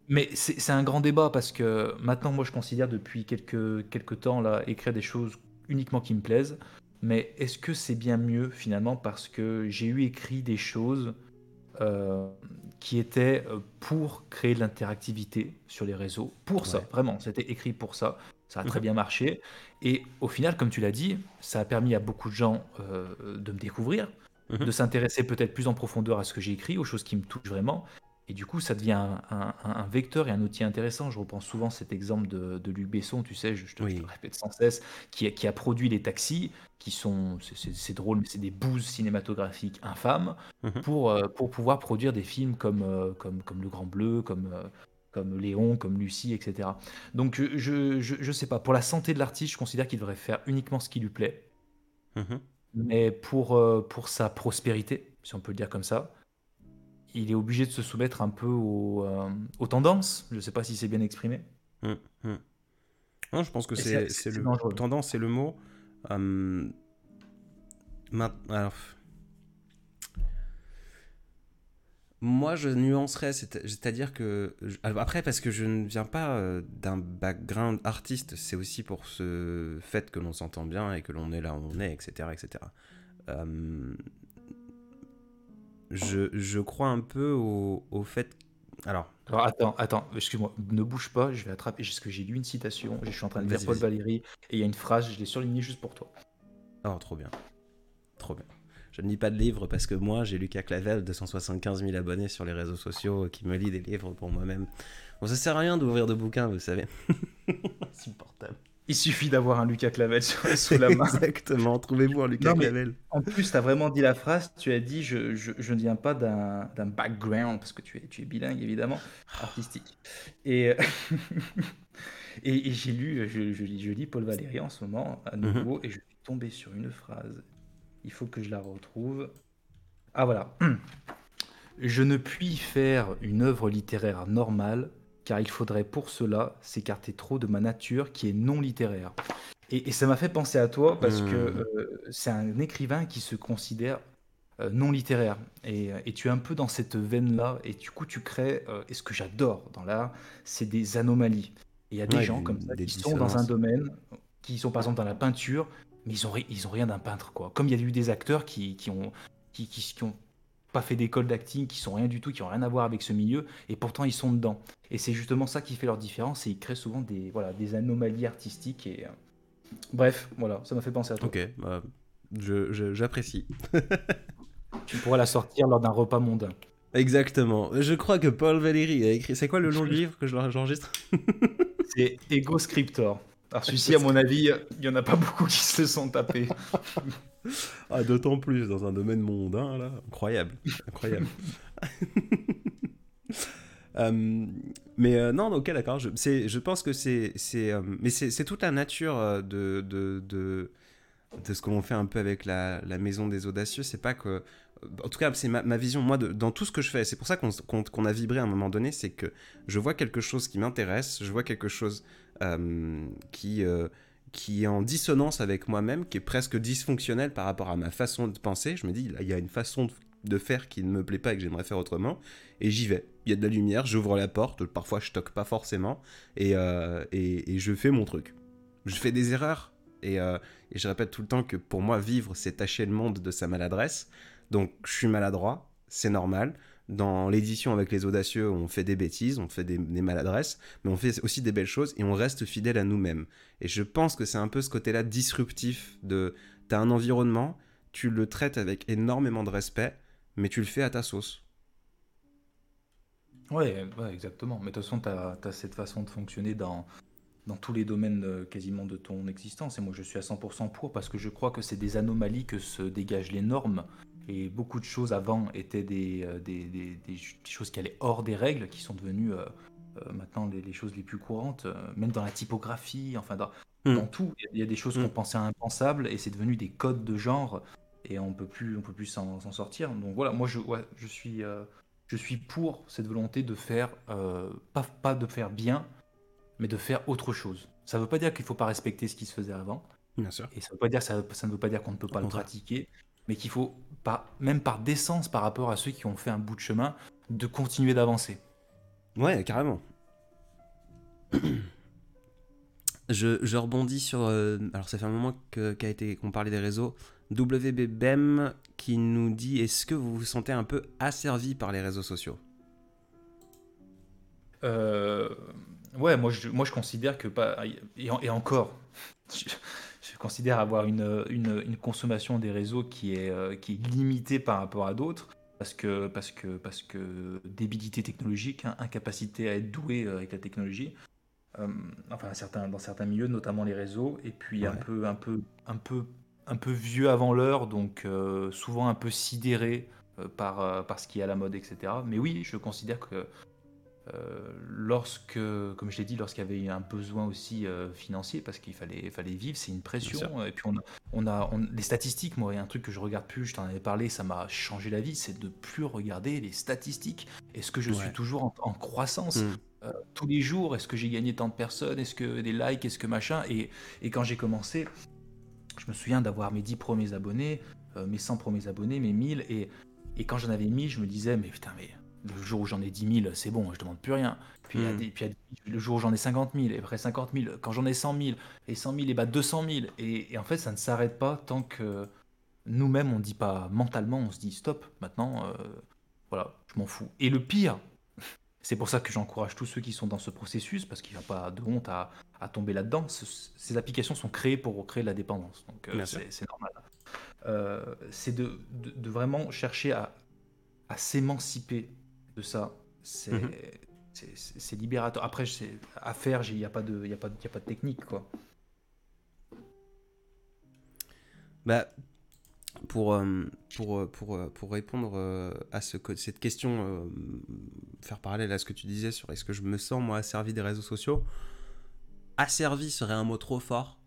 Mais c'est un grand débat parce que maintenant moi je considère depuis quelques, quelques temps là écrire des choses uniquement qui me plaisent. Mais est-ce que c'est bien mieux finalement parce que j'ai eu écrit des choses euh, qui était euh, pour créer de l'interactivité sur les réseaux. Pour ça, vraiment, c'était écrit pour ça. Ça a très mhm. bien marché. Et au final, comme tu l'as dit, ça a permis à beaucoup de gens euh, de me découvrir, mhm. de s'intéresser peut-être plus en profondeur à ce que j'ai écrit, aux choses qui me touchent vraiment. Et du coup, ça devient un, vecteur et un outil intéressant. Je reprends souvent cet exemple de, Luc Besson, tu sais, je, te, le répète sans cesse, qui, qui, a produit les taxis, qui sont, c'est drôle, mais c'est des bouses cinématographiques infâmes, mhm. pour, euh, pour pouvoir produire des films comme, euh, comme, comme Le Grand Bleu, comme, euh, comme Léon, comme Lucie, etc. Donc, je, je, je sais pas, pour la santé de l'artiste, je considère qu'il devrait faire uniquement ce qui lui plaît. Mhm. Mais pour, pour sa prospérité, si on peut le dire comme ça, il est obligé de se soumettre un peu aux, euh, tendances. Je ne sais pas si c'est bien exprimé. Hum, hum. Non, je pense que c'est le tendance, c'est le mot. Euh, alors, moi, je nuancerais, c'est-à-dire que après, parce que je ne viens pas euh, d'un background artiste, c'est aussi pour ce fait que l'on s'entend bien et que l'on est là où on est, etc., etc. Euh, je, je, crois un peu au, au fait alors, attends, attends, excuse-moi, ne bouge pas, je vais attraper, parce que j'ai lu une citation, je suis en train de lire Paul Valéry, et il y a une phrase, je l'ai surlignée juste pour toi. Oh, trop bien. Trop bien. Je ne lis pas de livres parce que moi, j'ai Lucas Clavel, 275 000 abonnés sur les réseaux sociaux, qui me lit des livres pour moi-même. Bon, ça sert à rien d'ouvrir de bouquins, vous savez. Insupportable. Il suffit d'avoir un Lucas Clavel sous la main. Exactement, trouvez-vous un Lucas Clavel. En plus, tu as vraiment dit la phrase, tu as dit je, je, je ne viens pas d'un background, parce que tu es, tu es bilingue évidemment, artistique. Et, et, j'ai lu, je, je, je, lis Paul Valéry en ce moment à mhm. nouveau, et je suis tombé sur une phrase. Il faut que je la retrouve. Ah voilà. Je ne puis faire une œuvre littéraire normale car il faudrait pour cela s'écarter trop de ma nature qui est non littéraire. Et, ça m'a fait penser à toi parce que hmm. euh, c'est un écrivain qui se considère euh, non littéraire. Et, tu es un peu dans cette veine-là, et du coup tu crées, euh, et ce que j'adore dans l'art, c'est des anomalies. il y a des gens comme ça qui sont dans un domaine, qui sont par exemple dans la peinture, mais ils ont, ils ont rien d'un peintre. quoi. Comme il y a eu des acteurs qui, qui ont, qui, qui, ont pas fait d'école d'acting, qui sont rien du tout, qui ont rien à voir avec ce milieu, et pourtant ils sont dedans. Et c'est justement ça qui fait leur différence, et ils créent souvent des, voilà, des anomalies artistiques. Et euh, bref, voilà, ça m'a fait penser à toi. Ok, bah, j'apprécie. tu pourras la sortir lors d'un repas mondain. Exactement. Je crois que Paul Valéry a écrit. C'est quoi le nom du livre que j'enregistre C'est Ego Scriptor. Alors celui-ci, à mon avis, il n'y en a pas beaucoup qui se sont tapés. ah, D'autant plus dans un domaine mondain, là. Incroyable. Incroyable. Euh, mais euh, non, ok, d'accord. Je, pense que c'est. Euh, mais c'est toute la nature de, de, de, de ce que l'on fait un peu avec la, maison des audacieux. C'est pas que. En tout cas, c'est ma, vision, moi, de, dans tout ce que je fais. C'est pour ça qu'on a vibré à un moment donné. C'est que je vois quelque chose qui m'intéresse, je vois quelque chose euh, qui, euh, qui est en dissonance avec moi-même, qui est presque dysfonctionnel par rapport à ma façon de penser. Je me dis, il y a une façon de faire qui ne me plaît pas et que j'aimerais faire autrement, et j'y vais. Il y a de la lumière, j'ouvre la porte, parfois je toque pas forcément, et, euh, et, je fais mon truc. Je fais des erreurs, et, et, je répète tout le temps que pour moi, vivre, c'est tâcher le monde de sa maladresse. Donc je suis maladroit, c'est normal. Dans l'édition avec les audacieux, on fait des bêtises, on fait des, maladresses, mais on fait aussi des belles choses et on reste fidèle à nous-mêmes. Et je pense que c'est un peu ce côté-là disruptif de t'as un environnement, tu le traites avec énormément de respect, mais tu le fais à ta sauce. Ouais, exactement. Mais de toute façon, tu as, cette façon de fonctionner dans, dans tous les domaines quasiment de ton existence. Et moi, je suis à 100% pour parce que je crois que c'est des anomalies que se dégagent les normes et beaucoup de choses avant étaient des, euh, des, des, des choses qui allaient hors des règles, qui sont devenues euh, euh, maintenant les, les, choses les plus courantes, même dans la typographie, enfin dans, hmm. dans tout. Il y a des choses qu'on hmm. pensait impensables et c'est devenu des codes de genre et on peut plus, on peut plus s'en sortir. Donc voilà, moi je, ouais, je suis, je suis pour cette volonté de faire, pas, pas de faire bien, mais de faire autre chose. Ça ne veut pas dire qu'il ne faut pas respecter ce qui se faisait avant. Bien sûr. Et ça, veut pas dire, ça, ça ne veut pas dire qu'on ne peut pas le pratiquer mais qu'il faut, même par décence par rapport à ceux qui ont fait un bout de chemin, de continuer d'avancer. Ouais, carrément. je, rebondis sur. Euh, alors, ça fait un moment qu'a été qu'on parlait des réseaux. WBBM qui nous dit Est-ce que vous vous sentez un peu asservi par les réseaux sociaux? Euh, Ouais, moi je, moi je considère que pas. Et, et encore, je considère avoir une, une, consommation des réseaux qui est, euh, qui est limitée par rapport à d'autres. Parce que, parce, que, parce que débilité technologique, hein, incapacité à être doué euh, avec la technologie, euh, enfin certains, dans certains milieux, notamment les réseaux, et puis un, peu, un, peu, un, peu, un peu vieux avant l'heure, donc souvent un peu sidéré par, par ce qui est à la mode, etc. Mais oui, je considère que lorsque, comme je l'ai dit, lorsqu'il y avait un besoin aussi euh, financier, parce qu'il fallait, fallait vivre, c'est une pression. Et puis on a, on a les statistiques, moi, il y a un truc que je regarde plus, je t'en avais parlé, ça m'a changé la vie, c'est de plus regarder les statistiques. Est-ce que je suis toujours en, croissance mm. euh, tous les jours? Est-ce que j'ai gagné tant de personnes? Est-ce que des likes? Est-ce que machin? Et, et, quand j'ai commencé, je me souviens d'avoir mes 10 premiers abonnés, mes 100 premiers abonnés, mes 1000, et, et quand j'en avais mis, je me disais, mais putain, mais le jour où j'en ai 10 000, c'est bon, je demande plus rien. Puis, hmm. puis le jour où j'en ai 50 000, et après 50 000, quand j'en ai 100 000, et 100 000, et bah 200 000. Et, en fait, ça ne s'arrête pas tant que nous-mêmes, on ne dit pas mentalement, on se dit stop, maintenant, euh, voilà, je m'en fous. Et le pire, c'est pour ça que j'encourage tous ceux qui sont dans ce processus, parce qu'il n'y a pas de honte à, tomber là-dedans. ces applications sont créées pour créer de la dépendance, donc euh, c'est normal. Euh, c'est de, de, vraiment chercher à, à s'émanciper de ça. Mhm. C'est libérateur. Après, à faire, il n'y a, pas de, y a, pas, y a pas de technique. quoi. Bah, pour, euh, pour, euh, pour, euh, pour répondre à ce, cette question, faire parallèle à ce que tu disais sur est-ce que je me sens moi asservi des réseaux sociaux, asservi serait un mot trop fort.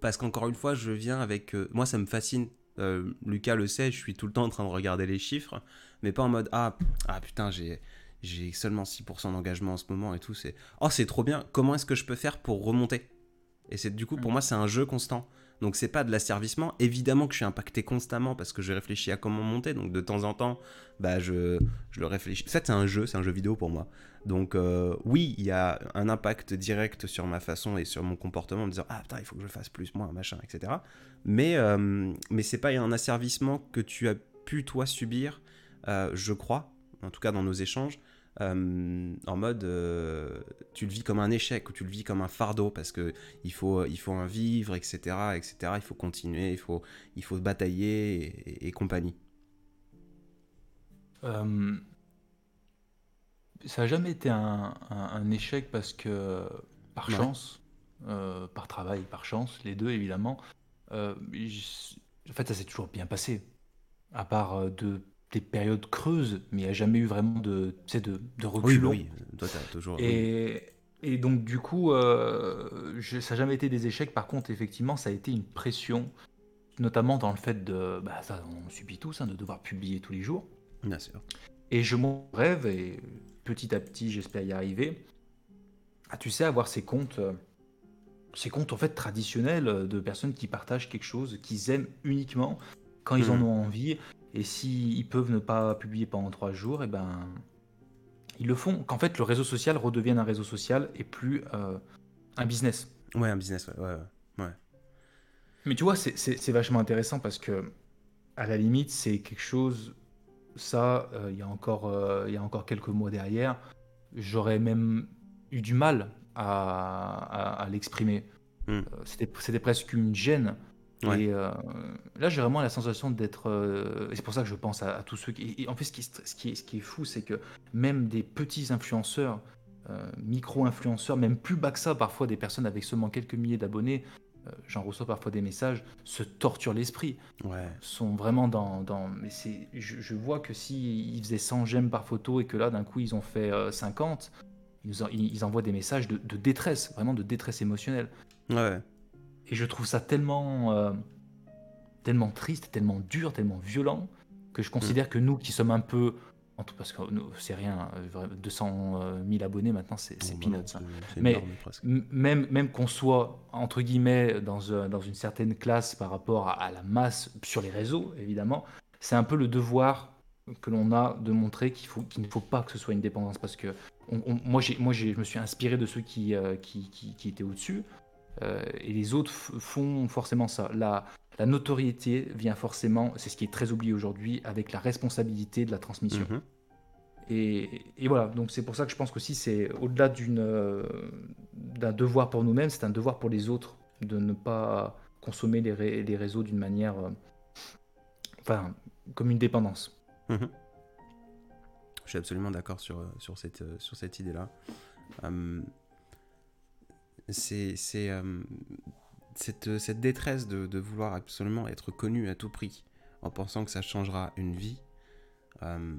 Parce qu'encore une fois, je viens avec. moi, ça me fascine. Lucas le sait, je suis tout le temps en train de regarder les chiffres mais pas en mode ah, ah putain, j'ai j'ai seulement 6% d'engagement en ce moment et tout. C'est oh, c'est trop bien. Comment est-ce que je peux faire pour remonter? Et c'est du coup, pour mm. moi, c'est un jeu constant. Donc, c'est pas de l'asservissement. Évidemment que je suis impacté constamment parce que je réfléchis à comment monter. Donc, de temps en temps, bah, je, je le réfléchis. Ça, c'est un jeu, c'est un jeu vidéo pour moi. Donc, euh, oui, il y a un impact direct sur ma façon et sur mon comportement en me disant Ah putain, il faut que je fasse plus, moins, machin, etc. Mais, euh, mais c'est pas un asservissement que tu as pu, toi, subir je crois, en tout cas dans nos échanges, euh, en mode euh, tu le vis comme un échec ou tu le vis comme un fardeau parce que il faut il faut un vivre etc etc il faut continuer il faut il faut batailler et, compagnie. Ça n'a jamais été un, échec parce que par chance par travail par chance les deux évidemment. En fait ça s'est toujours bien passé. À part de des périodes creuses, mais il n'y a jamais eu vraiment de, de, de recul. Oui, toi, toujours. Et, et, donc, du coup, euh, ça n'a jamais été des échecs. Par contre, effectivement, ça a été une pression, notamment dans le fait de. Bah, ça, on subit tous, hein, de devoir publier tous les jours. Bien sûr. Et je m'en rêve, et petit à petit, j'espère y arriver, à, tu sais, avoir ces comptes. Euh, ces comptes en fait traditionnels de personnes qui partagent quelque chose qu'ils aiment uniquement quand ils en mmh. ont envie et s'ils peuvent ne pas publier pendant trois jours, et eh ben, ils le font. Qu'en fait, le réseau social redevienne un réseau social et plus euh, un business. Ouais, un business, ouais. ouais, Mais tu vois, c'est vachement intéressant parce que, à la limite, c'est quelque chose. Ça, euh, il y, a encore, euh, y a encore quelques mois derrière, j'aurais même eu du mal à, à, l'exprimer. Hmm. C'était presque une gêne et euh, là, j'ai vraiment la sensation d'être. Euh, et c'est pour ça que je pense à, tous ceux qui. Et en fait, ce qui, ce qui est, ce qui est fou, c'est que même des petits influenceurs, euh, micro-influenceurs, même plus bas que ça, parfois des personnes avec seulement quelques milliers d'abonnés, j'en reçois parfois des messages, se torturent l'esprit. Ouais. Sont vraiment dans. dans mais c'est, je, je, vois que s'ils faisaient 100 j'aime par photo et que là, d'un coup, ils ont fait 50, ils, ils, envoient des messages de, de, détresse, vraiment de détresse émotionnelle. Ouais. Et je trouve ça tellement, euh, tellement triste, tellement dur, tellement violent, que je considère que nous qui sommes un peu. Parce que c'est rien, 200 000 euh, abonnés maintenant, c'est oh, peanuts. Hein. Mais même, même qu'on soit, entre guillemets, dans, euh, dans, une certaine classe par rapport à, la masse sur les réseaux, évidemment, c'est un peu le devoir que l'on a de montrer qu'il faut qu'il ne faut pas que ce soit une dépendance parce que moi j'ai moi je me suis inspiré de ceux qui, qui, qui étaient au-dessus euh, et les autres font forcément ça. La, la notoriété vient forcément, c'est ce qui est très oublié aujourd'hui, avec la responsabilité de la transmission. Mhm. Et, et, voilà, donc c'est pour ça que je pense qu'aussi c'est au-delà euh, d'un devoir pour nous-mêmes, c'est un devoir pour les autres de ne pas consommer les, les réseaux d'une manière, euh, enfin, comme une dépendance. Mhm. Je suis absolument d'accord sur, sur cette, sur cette idée-là. Hum, c'est euh, cette, cette, détresse de, vouloir absolument être connu à tout prix en pensant que ça changera une vie. Euh,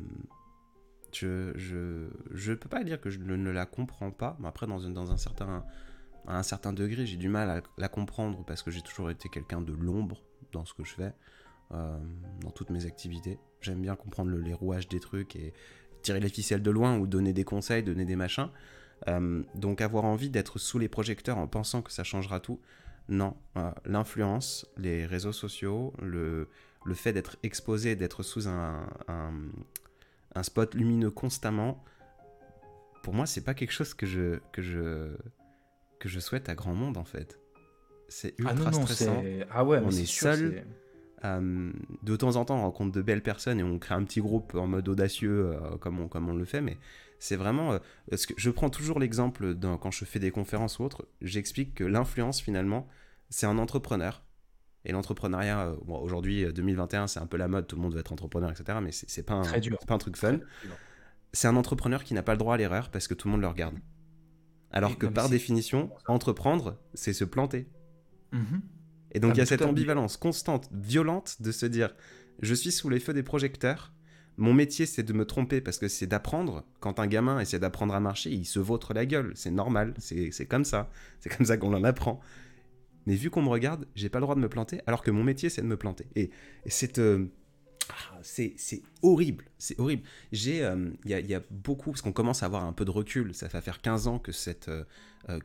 Je, je, je peux pas dire que je ne la comprends pas, mais après, dans dans un certain, à un certain degré, j'ai du mal à la comprendre parce que j'ai toujours été quelqu'un de l'ombre dans ce que je fais, euh, dans toutes mes activités. J'aime bien comprendre le, les rouages des trucs et tirer les ficelles de loin ou donner des conseils, donner des machins. Euh, donc avoir envie d'être sous les projecteurs en pensant que ça changera tout, non. Euh, l'influence, les réseaux sociaux, le, le fait d'être exposé, d'être sous un, un, spot lumineux constamment, pour moi, c'est pas quelque chose que je, que je, que je souhaite à grand monde en fait. C'est ah ultra stressant. Ah ouais, on est, seul. Euh, de temps en temps, on rencontre de belles personnes et on crée un petit groupe en mode audacieux, euh, comme, on, comme on le fait, mais c'est vraiment. Euh, que je prends toujours l'exemple quand je fais des conférences ou autres, j'explique que l'influence, finalement, c'est un entrepreneur et l'entrepreneuriat, euh, aujourd'hui, 2021, euh, c'est un peu la mode, tout le monde veut être entrepreneur, etc. Mais c'est pas, un, pas un truc fun. C'est un entrepreneur qui n'a pas le droit à l'erreur parce que tout le monde le regarde. Alors que par définition, entreprendre, c'est se planter. Mhm. Et donc il y a cette ambivalence constante, violente de se dire, je suis sous les feux des projecteurs, mon métier c'est de me tromper parce que c'est d'apprendre. Quand un gamin essaie d'apprendre à marcher, il se vautre la gueule, c'est normal, c'est comme ça, c'est comme ça qu'on en apprend mais vu qu'on me regarde, j'ai pas le droit de me planter, alors que mon métier, c'est de me planter. Et, euh, ah, c'est c'est horrible, c'est horrible. J'ai, euh, il y, a beaucoup, parce qu'on commence à avoir un peu de recul, ça va faire 15 ans que, cette, euh,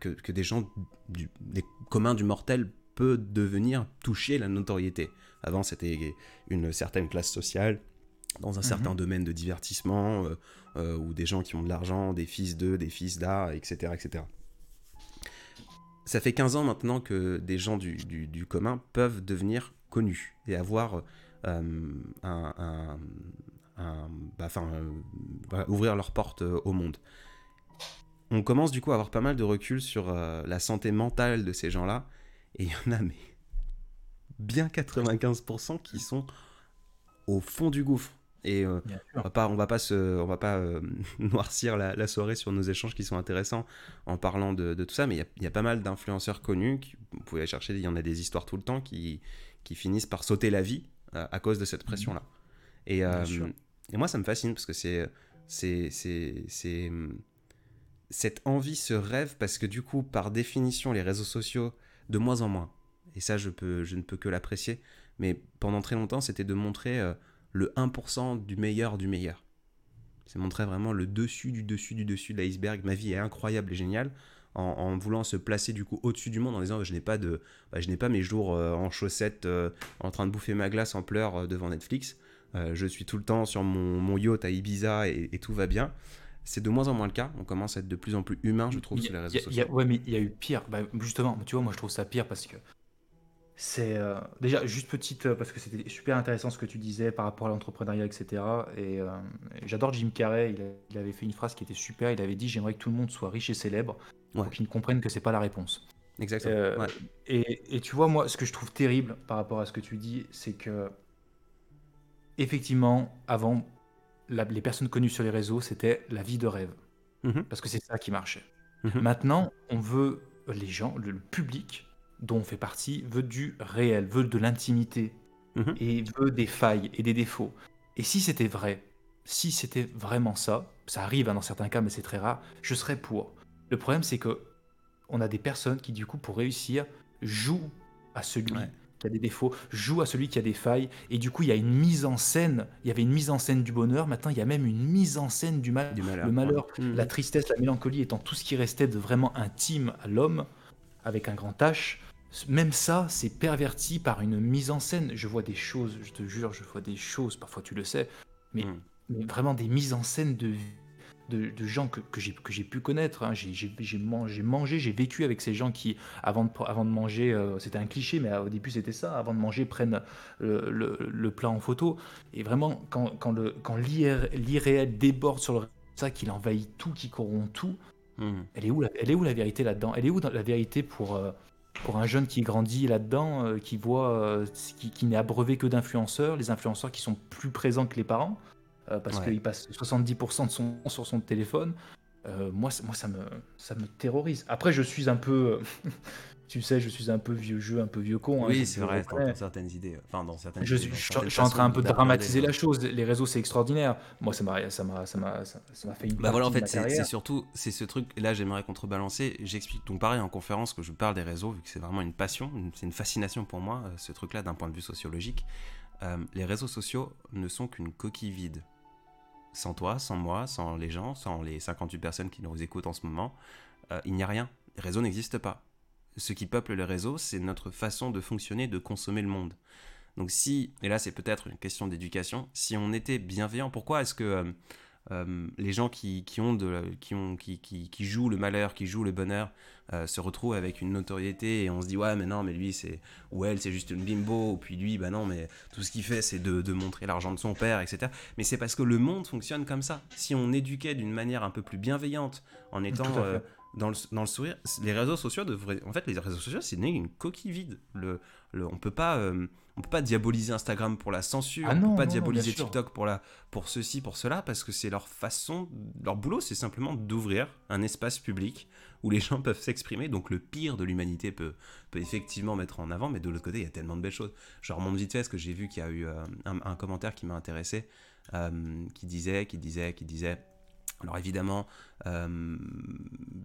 que, que, des gens, du, des communs du mortel, peut devenir toucher la notoriété. Avant, c'était une certaine classe sociale, dans un certain mhm. domaine de divertissement, ou des gens qui ont de l'argent, des fils d'eux, des fils d'A, etc., etc ça fait 15 ans maintenant que des gens du, commun peuvent devenir connus et avoir euh, un, bah, euh, ouvrir leurs portes euh, au monde. On commence du coup à avoir pas mal de recul sur la santé mentale de ces gens-là, et il y en a mais bien 95% qui sont au fond du gouffre. Et euh, on va pas, on va pas se, on va pas euh, noircir la, soirée sur nos échanges qui sont intéressants en parlant de, tout ça, mais il y, a pas mal d'influenceurs connus. Qui, vous pouvez chercher, il y en a des histoires tout le temps qui, qui finissent par sauter la vie euh, à cause de cette pression là. Et, et, moi, ça me fascine parce que c'est, c'est, c'est, cette envie, ce rêve, parce que du coup, par définition, les réseaux sociaux, de moins en moins. Et ça, je peux, je ne peux que l'apprécier. Mais pendant très longtemps, c'était de montrer le 1% du meilleur du meilleur. C'est montrer vraiment le dessus du dessus du dessus de l'iceberg. Ma vie est incroyable et géniale. En, voulant se placer du coup au-dessus du monde en disant je n'ai pas de bah, je n'ai pas mes jours euh, en chaussettes euh, en train de bouffer ma glace en pleurs euh, devant Netflix je suis tout le temps sur mon, yacht à Ibiza et, tout va bien c'est de moins en moins le cas on commence à être de plus en plus humain je trouve sur les réseaux sociaux ouais mais il y a eu pire bah, justement tu vois moi je trouve ça pire parce que c'est euh, déjà juste petite euh, parce que c'était super intéressant ce que tu disais par rapport à l'entrepreneuriat, etc. Et euh, j'adore Jim Carrey. Il, avait fait une phrase qui était super. Il avait dit j'aimerais que tout le monde soit riche et célèbre pour qu'ils ne comprennent que c'est pas la réponse. Exactement. et, et, tu vois moi, ce que je trouve terrible par rapport à ce que tu dis, c'est que effectivement, avant, les personnes connues sur les réseaux, c'était la vie de rêve, mm-hmm. parce que c'est ça qui marchait. Mm-hmm. Maintenant, on veut les gens, le public dont on fait partie veut du réel, veut de l'intimité mhm. et veut des failles et des défauts. Et si c'était vrai, si c'était vraiment ça, ça arrive hein, dans certains cas, mais c'est très rare, je serais pour. Le problème, c'est que on a des personnes qui, du coup, pour réussir, jouent à celui qui a des défauts, jouent à celui qui a des failles, et du coup, il y a une mise en scène. Il y avait une mise en scène du bonheur, maintenant, il y a même une mise en scène du, mal, malheur. Le malheur, mhm. la tristesse, la mélancolie étant tout ce qui restait de vraiment intime à l'homme, avec un grand H. Même ça, c'est perverti par une mise en scène. Je vois des choses, je te jure, je vois des choses, parfois tu le sais, mais, hmm. vraiment des mises en scène de, de, gens que, que j'ai pu connaître. Hein. J'ai mangé, j'ai vécu avec ces gens qui, avant de, avant de manger, euh, c'était un cliché, mais au début c'était ça, avant de manger, prennent le, le, plat en photo. Et vraiment, quand, quand l'irréel déborde sur le ça, qu'il envahit tout, qu'il corrompt tout, hmm. elle, est où la, elle est où la vérité là-dedans? Elle est où la vérité pour... Euh, pour un jeune qui grandit là-dedans, euh, qui voit, euh, qui, n'est abreuvé que d'influenceurs, les influenceurs qui sont plus présents que les parents, euh, parce qu'il passe 70% de son temps sur son téléphone. moi, moi ça, me, ça me terrorise. Après, je suis un peu. Tu sais, je suis un peu vieux jeu, un peu vieux con. Hein, oui, c'est vrai, dans certaines idées. Enfin, dans certaines je, idées, je, suis en train un peu de dramatiser la chose. Les réseaux, c'est extraordinaire. Moi, m'a, ça m'a fait une. Bah voilà, en fait, c'est surtout, c'est ce truc. Là, j'aimerais contrebalancer. J'explique. Donc, pareil, en conférence, que je parle des réseaux, vu que c'est vraiment une passion, c'est une fascination pour moi, euh, ce truc-là, d'un point de vue sociologique. Euh, les réseaux sociaux ne sont qu'une coquille vide. Sans toi, sans moi, sans les gens, sans les 58 personnes qui nous écoutent en ce moment, euh, il n'y a rien. Les réseaux n'existent pas ce qui peuple les réseaux, c'est notre façon de fonctionner, de consommer le monde. Donc si, et là c'est peut-être une question d'éducation, si on était bienveillant, pourquoi est-ce que euh, euh, les gens qui, ont de, qui, ont, qui, qui, jouent le malheur, qui jouent le bonheur, euh, se retrouvent avec une notoriété et on se dit ouais mais non mais lui c'est ou elle c'est juste une bimbo ou puis lui bah non mais tout ce qu'il fait c'est de, de, montrer l'argent de son père etc mais c'est parce que le monde fonctionne comme ça. Si on éduquait d'une manière un peu plus bienveillante en étant dans le, dans le, sourire, les réseaux sociaux devraient. En fait, les réseaux sociaux, c'est une coquille vide. Le, le, on peut pas. Euh, on peut pas diaboliser Instagram pour la censure, ah on peut pas diaboliser TikTok pour, la, pour ceci, pour cela, parce que c'est leur façon, leur boulot, c'est simplement d'ouvrir un espace public où les gens peuvent s'exprimer. Donc le pire de l'humanité peut, peut effectivement mettre en avant, mais de l'autre côté, il y a tellement de belles choses. Je remonte vite fait, parce que j'ai vu qu'il y a eu euh, un, un, commentaire qui m'a intéressé, euh, qui disait, qui disait, qui disait alors évidemment, euh,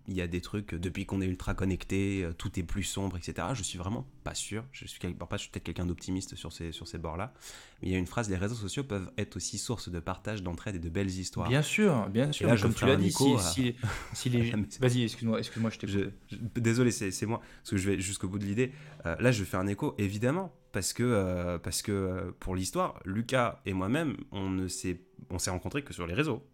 il y a des trucs, depuis qu'on est ultra connecté, euh, tout est plus sombre, etc. Je suis vraiment pas sûr, je suis, je suis peut-être quelqu'un d'optimiste sur ces, sur ces bords-là, mais il y a une phrase, les réseaux sociaux peuvent être aussi source de partage, d'entraide et de belles histoires. Bien sûr, bien sûr, là, comme tu l'as dit, si, si, les... Vas-y, excuse-moi, excuse-moi, je t'ai... Désolé, c'est moi, parce que je vais jusqu'au bout de l'idée. Euh, là, je fais un écho, évidemment, parce que, parce que pour l'histoire, Lucas et moi-même, on s'est rencontrés que sur les réseaux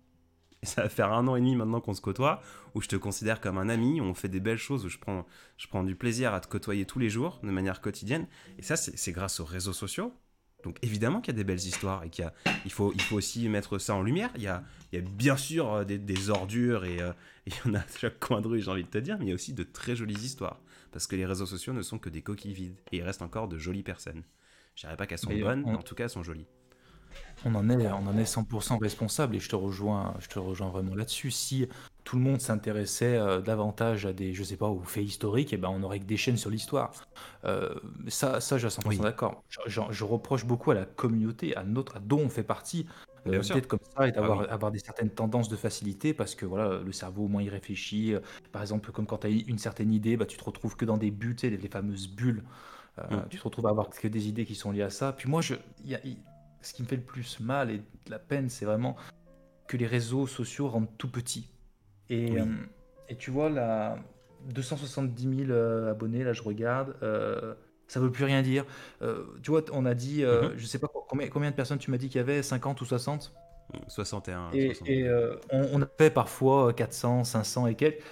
ça va faire un an et demi maintenant qu'on se côtoie, où je te considère comme un ami, on fait des belles choses, où je prends, je prends du plaisir à te côtoyer tous les jours, de manière quotidienne. Et ça, c'est grâce aux réseaux sociaux. Donc évidemment qu'il y a des belles histoires et qu'il il faut, il faut aussi mettre ça en lumière. Il y a, il y a bien sûr euh, des, ordures et euh, il y en a à chaque coin de rue, j'ai envie de te dire, mais il y a aussi de très jolies histoires. Parce que les réseaux sociaux ne sont que des coquilles vides et il reste encore de jolies personnes. Je dirais pas qu'elles sont bonnes, mais en tout cas elles sont jolies. On en est, on en est 100% responsable et je te rejoins, je te rejoins vraiment là-dessus. Si tout le monde s'intéressait euh, davantage à des, je sais pas, aux faits historiques, et eh ben on aurait que des chaînes sur l'histoire. Euh, ça, ça, je suis 100% d'accord. Je, reproche beaucoup à la communauté, à notre, à dont on fait partie, euh, d'être comme ça et d'avoir ah avoir des certaines tendances de facilité parce que voilà, le cerveau au moins il réfléchit. Par exemple, comme quand tu as une certaine idée, bah, tu te retrouves que dans des bulles, les, fameuses bulles. Mm. Tu te retrouves à avoir que des idées qui sont liées à ça. Puis moi, je, y a, ce qui me fait le plus mal et la peine, c'est vraiment que les réseaux sociaux rendent tout petit. Et, euh, et tu vois, là, 270 000 euh, abonnés, là je regarde, euh, ça veut plus rien dire. tu vois, on a dit, mhm. je sais pas combien, combien de personnes tu m'as dit qu'il y avait, 50 ou 60 61. Et, et on, a fait parfois 400, 500 et quelques.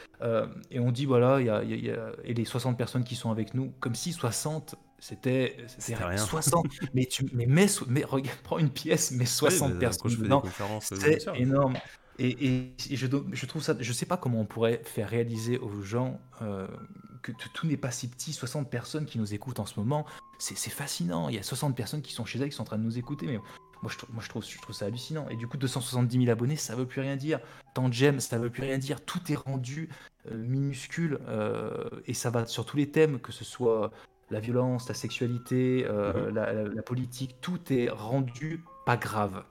et on dit, voilà, il y a, y a, et les 60 personnes qui sont avec nous, comme si 60 c'était rien. 60. mais tu mais, mais, mais regarde, prends une pièce, mais 60 personnes dedans. Euh, c'est énorme. Et, et, je, je, trouve ça, je sais pas comment on pourrait faire réaliser aux gens euh, que tout n'est pas si petit. 60 personnes qui nous écoutent en ce moment, c'est fascinant. Il y a 60 personnes qui sont chez elles qui sont en train de nous écouter. Mais moi, je, moi, je, trouve, je trouve ça hallucinant. Et du coup, 270 000 abonnés, ça veut plus rien dire. Tant de j'aime, ça veut plus rien dire. Tout est rendu euh, minuscule et ça va sur tous les thèmes, que ce soit la violence, la sexualité, euh, mhm. la, politique, tout est rendu pas grave.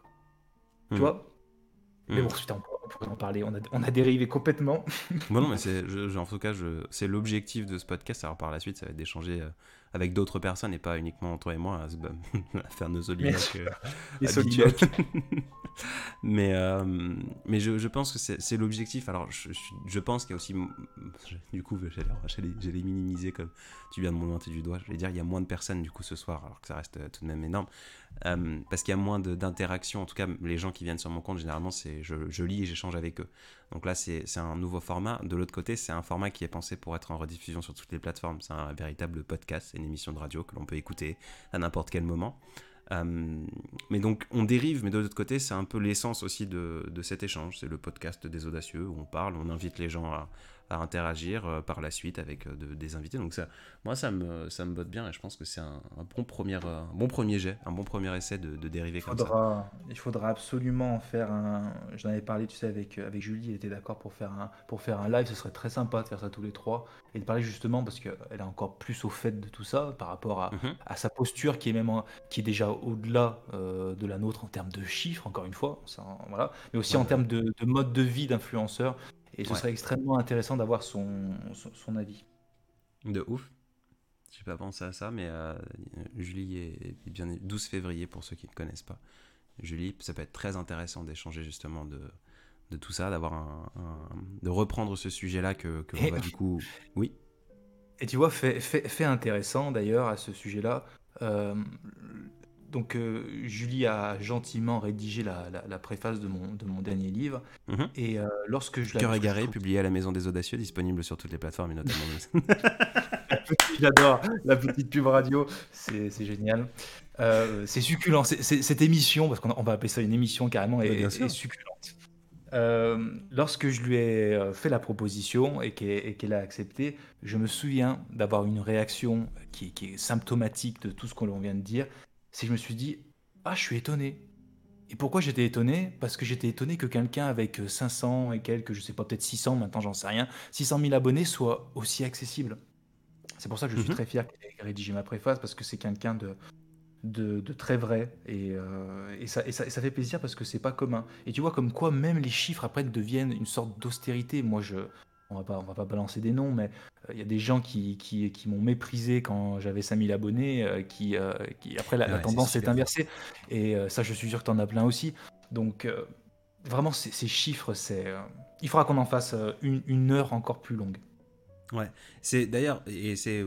Tu mhm. vois? Mais bon, mhm. putain, on pourrait en parler, on a, on a dérivé complètement. bon, non, mais c'est, en tout cas, c'est l'objectif de ce podcast. Alors par la suite, ça va être d'échanger euh, avec d'autres personnes et pas uniquement toi et moi à, faire nos oligarques euh, mais euh, mais je, je, pense que c'est l'objectif. Alors je, je, pense qu'il y a aussi, du coup, j'allais minimiser comme tu viens de monter du doigt. Je vais dire, il y a moins de personnes du coup ce soir, alors que ça reste tout de même énorme. Euh, parce qu'il y a moins d'interactions. En tout cas, les gens qui viennent sur mon compte, généralement, je, lis et j'échange avec eux. Donc là, c'est un nouveau format. De l'autre côté, c'est un format qui est pensé pour être en rediffusion sur toutes les plateformes. C'est un véritable podcast, une émission de radio que l'on peut écouter à n'importe quel moment. Euh, mais donc on dérive, mais de l'autre côté, c'est un peu l'essence aussi de, cet échange. C'est le podcast des audacieux où on parle, on invite les gens à, à interagir euh, par la suite avec euh, des invités. Donc ça, moi, ça me, ça me botte bien et je pense que c'est un, bon premier, euh, bon premier jet, un bon premier essai de, de dériver comme ça. Il faudra absolument en faire un. J'en avais parlé, tu sais, avec, avec Julie, elle était d'accord pour faire un pour faire un live. Ce serait très sympa de faire ça tous les trois et de parler justement parce qu'elle est encore plus au fait de tout ça par rapport à, mhm. à sa posture qui est même qui est déjà au-delà de la nôtre en termes de chiffres, encore une fois, ça, voilà, mais aussi en termes de, de mode de vie d'influenceur. Et ce serait extrêmement intéressant d'avoir son, son, avis. De ouf. J'ai pas pensé à ça, mais euh, Julie est, bien 12 février pour ceux qui ne connaissent pas. Julie, ça peut être très intéressant d'échanger justement de, de tout ça, d'avoir un, de reprendre ce sujet-là que, que va du coup. Oui. Et tu vois, fait, fait, fait intéressant d'ailleurs à ce sujet-là. Euh, donc euh, Julie a gentiment rédigé la, préface de mon, de mon dernier livre. Mhm. Et euh, lorsque je Cœur égaré, publié à la Maison des Audacieux, disponible sur toutes les plateformes et notamment. J'adore la petite pub radio, c'est génial. Euh, c'est succulent, cette émission, parce qu'on va appeler ça une émission carrément, est, est succulente. lorsque je lui ai fait la proposition et qu'elle a accepté, je me souviens d'avoir une réaction qui, qui, est symptomatique de tout ce qu'on vient de dire c'est que je me suis dit, ah, je suis étonné. Et pourquoi j'étais étonné? Parce que j'étais étonné que quelqu'un avec 500 et quelques, je sais pas, peut-être 600, maintenant j'en sais rien, 600 000 abonnés soit aussi accessible. C'est pour ça que je suis mhm. très fier qu'il ait rédigé ma préface, parce que c'est quelqu'un de, de, très vrai. Et, euh, et, ça, et, ça, ça, fait plaisir parce que c'est pas commun. Et tu vois, comme quoi même les chiffres après deviennent une sorte d'austérité. Moi, je, on va pas, on va pas balancer des noms, mais euh, il y a des gens qui, qui, qui m'ont méprisé quand j'avais 5000 abonnés, euh, qui, euh, qui, après la, tendance s'est inversée. Et ça, je suis sûr que tu en as plein aussi. Donc, vraiment, ces, chiffres, c'est, il faudra qu'on en fasse une, une heure encore plus longue. Ouais, c'est d'ailleurs, et c'est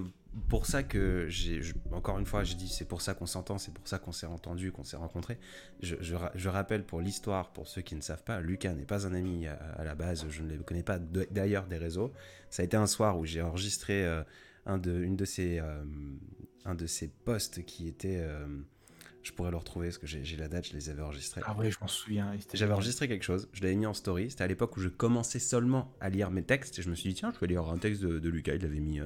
pour ça que j'ai, encore une fois, je dis c'est pour ça qu'on s'entend, c'est pour ça qu'on s'est entendu, qu'on s'est rencontré. Je, je, rappelle pour l'histoire, pour ceux qui ne savent pas, Lucas n'est pas un ami à, la base, je ne le connais pas d'ailleurs des réseaux. Ça a été un soir où j'ai enregistré euh, un, de, une de ces, euh, un de ces posts qui était. Euh, je pourrais le retrouver parce que j'ai la date, je les avais enregistrés. Ah oui, je m'en souviens. J'avais enregistré quelque chose, je l'avais mis en story. C'était à l'époque où je commençais seulement à lire mes textes et je me suis dit, tiens, je vais lire un texte de, de Lucas, il l'avait mis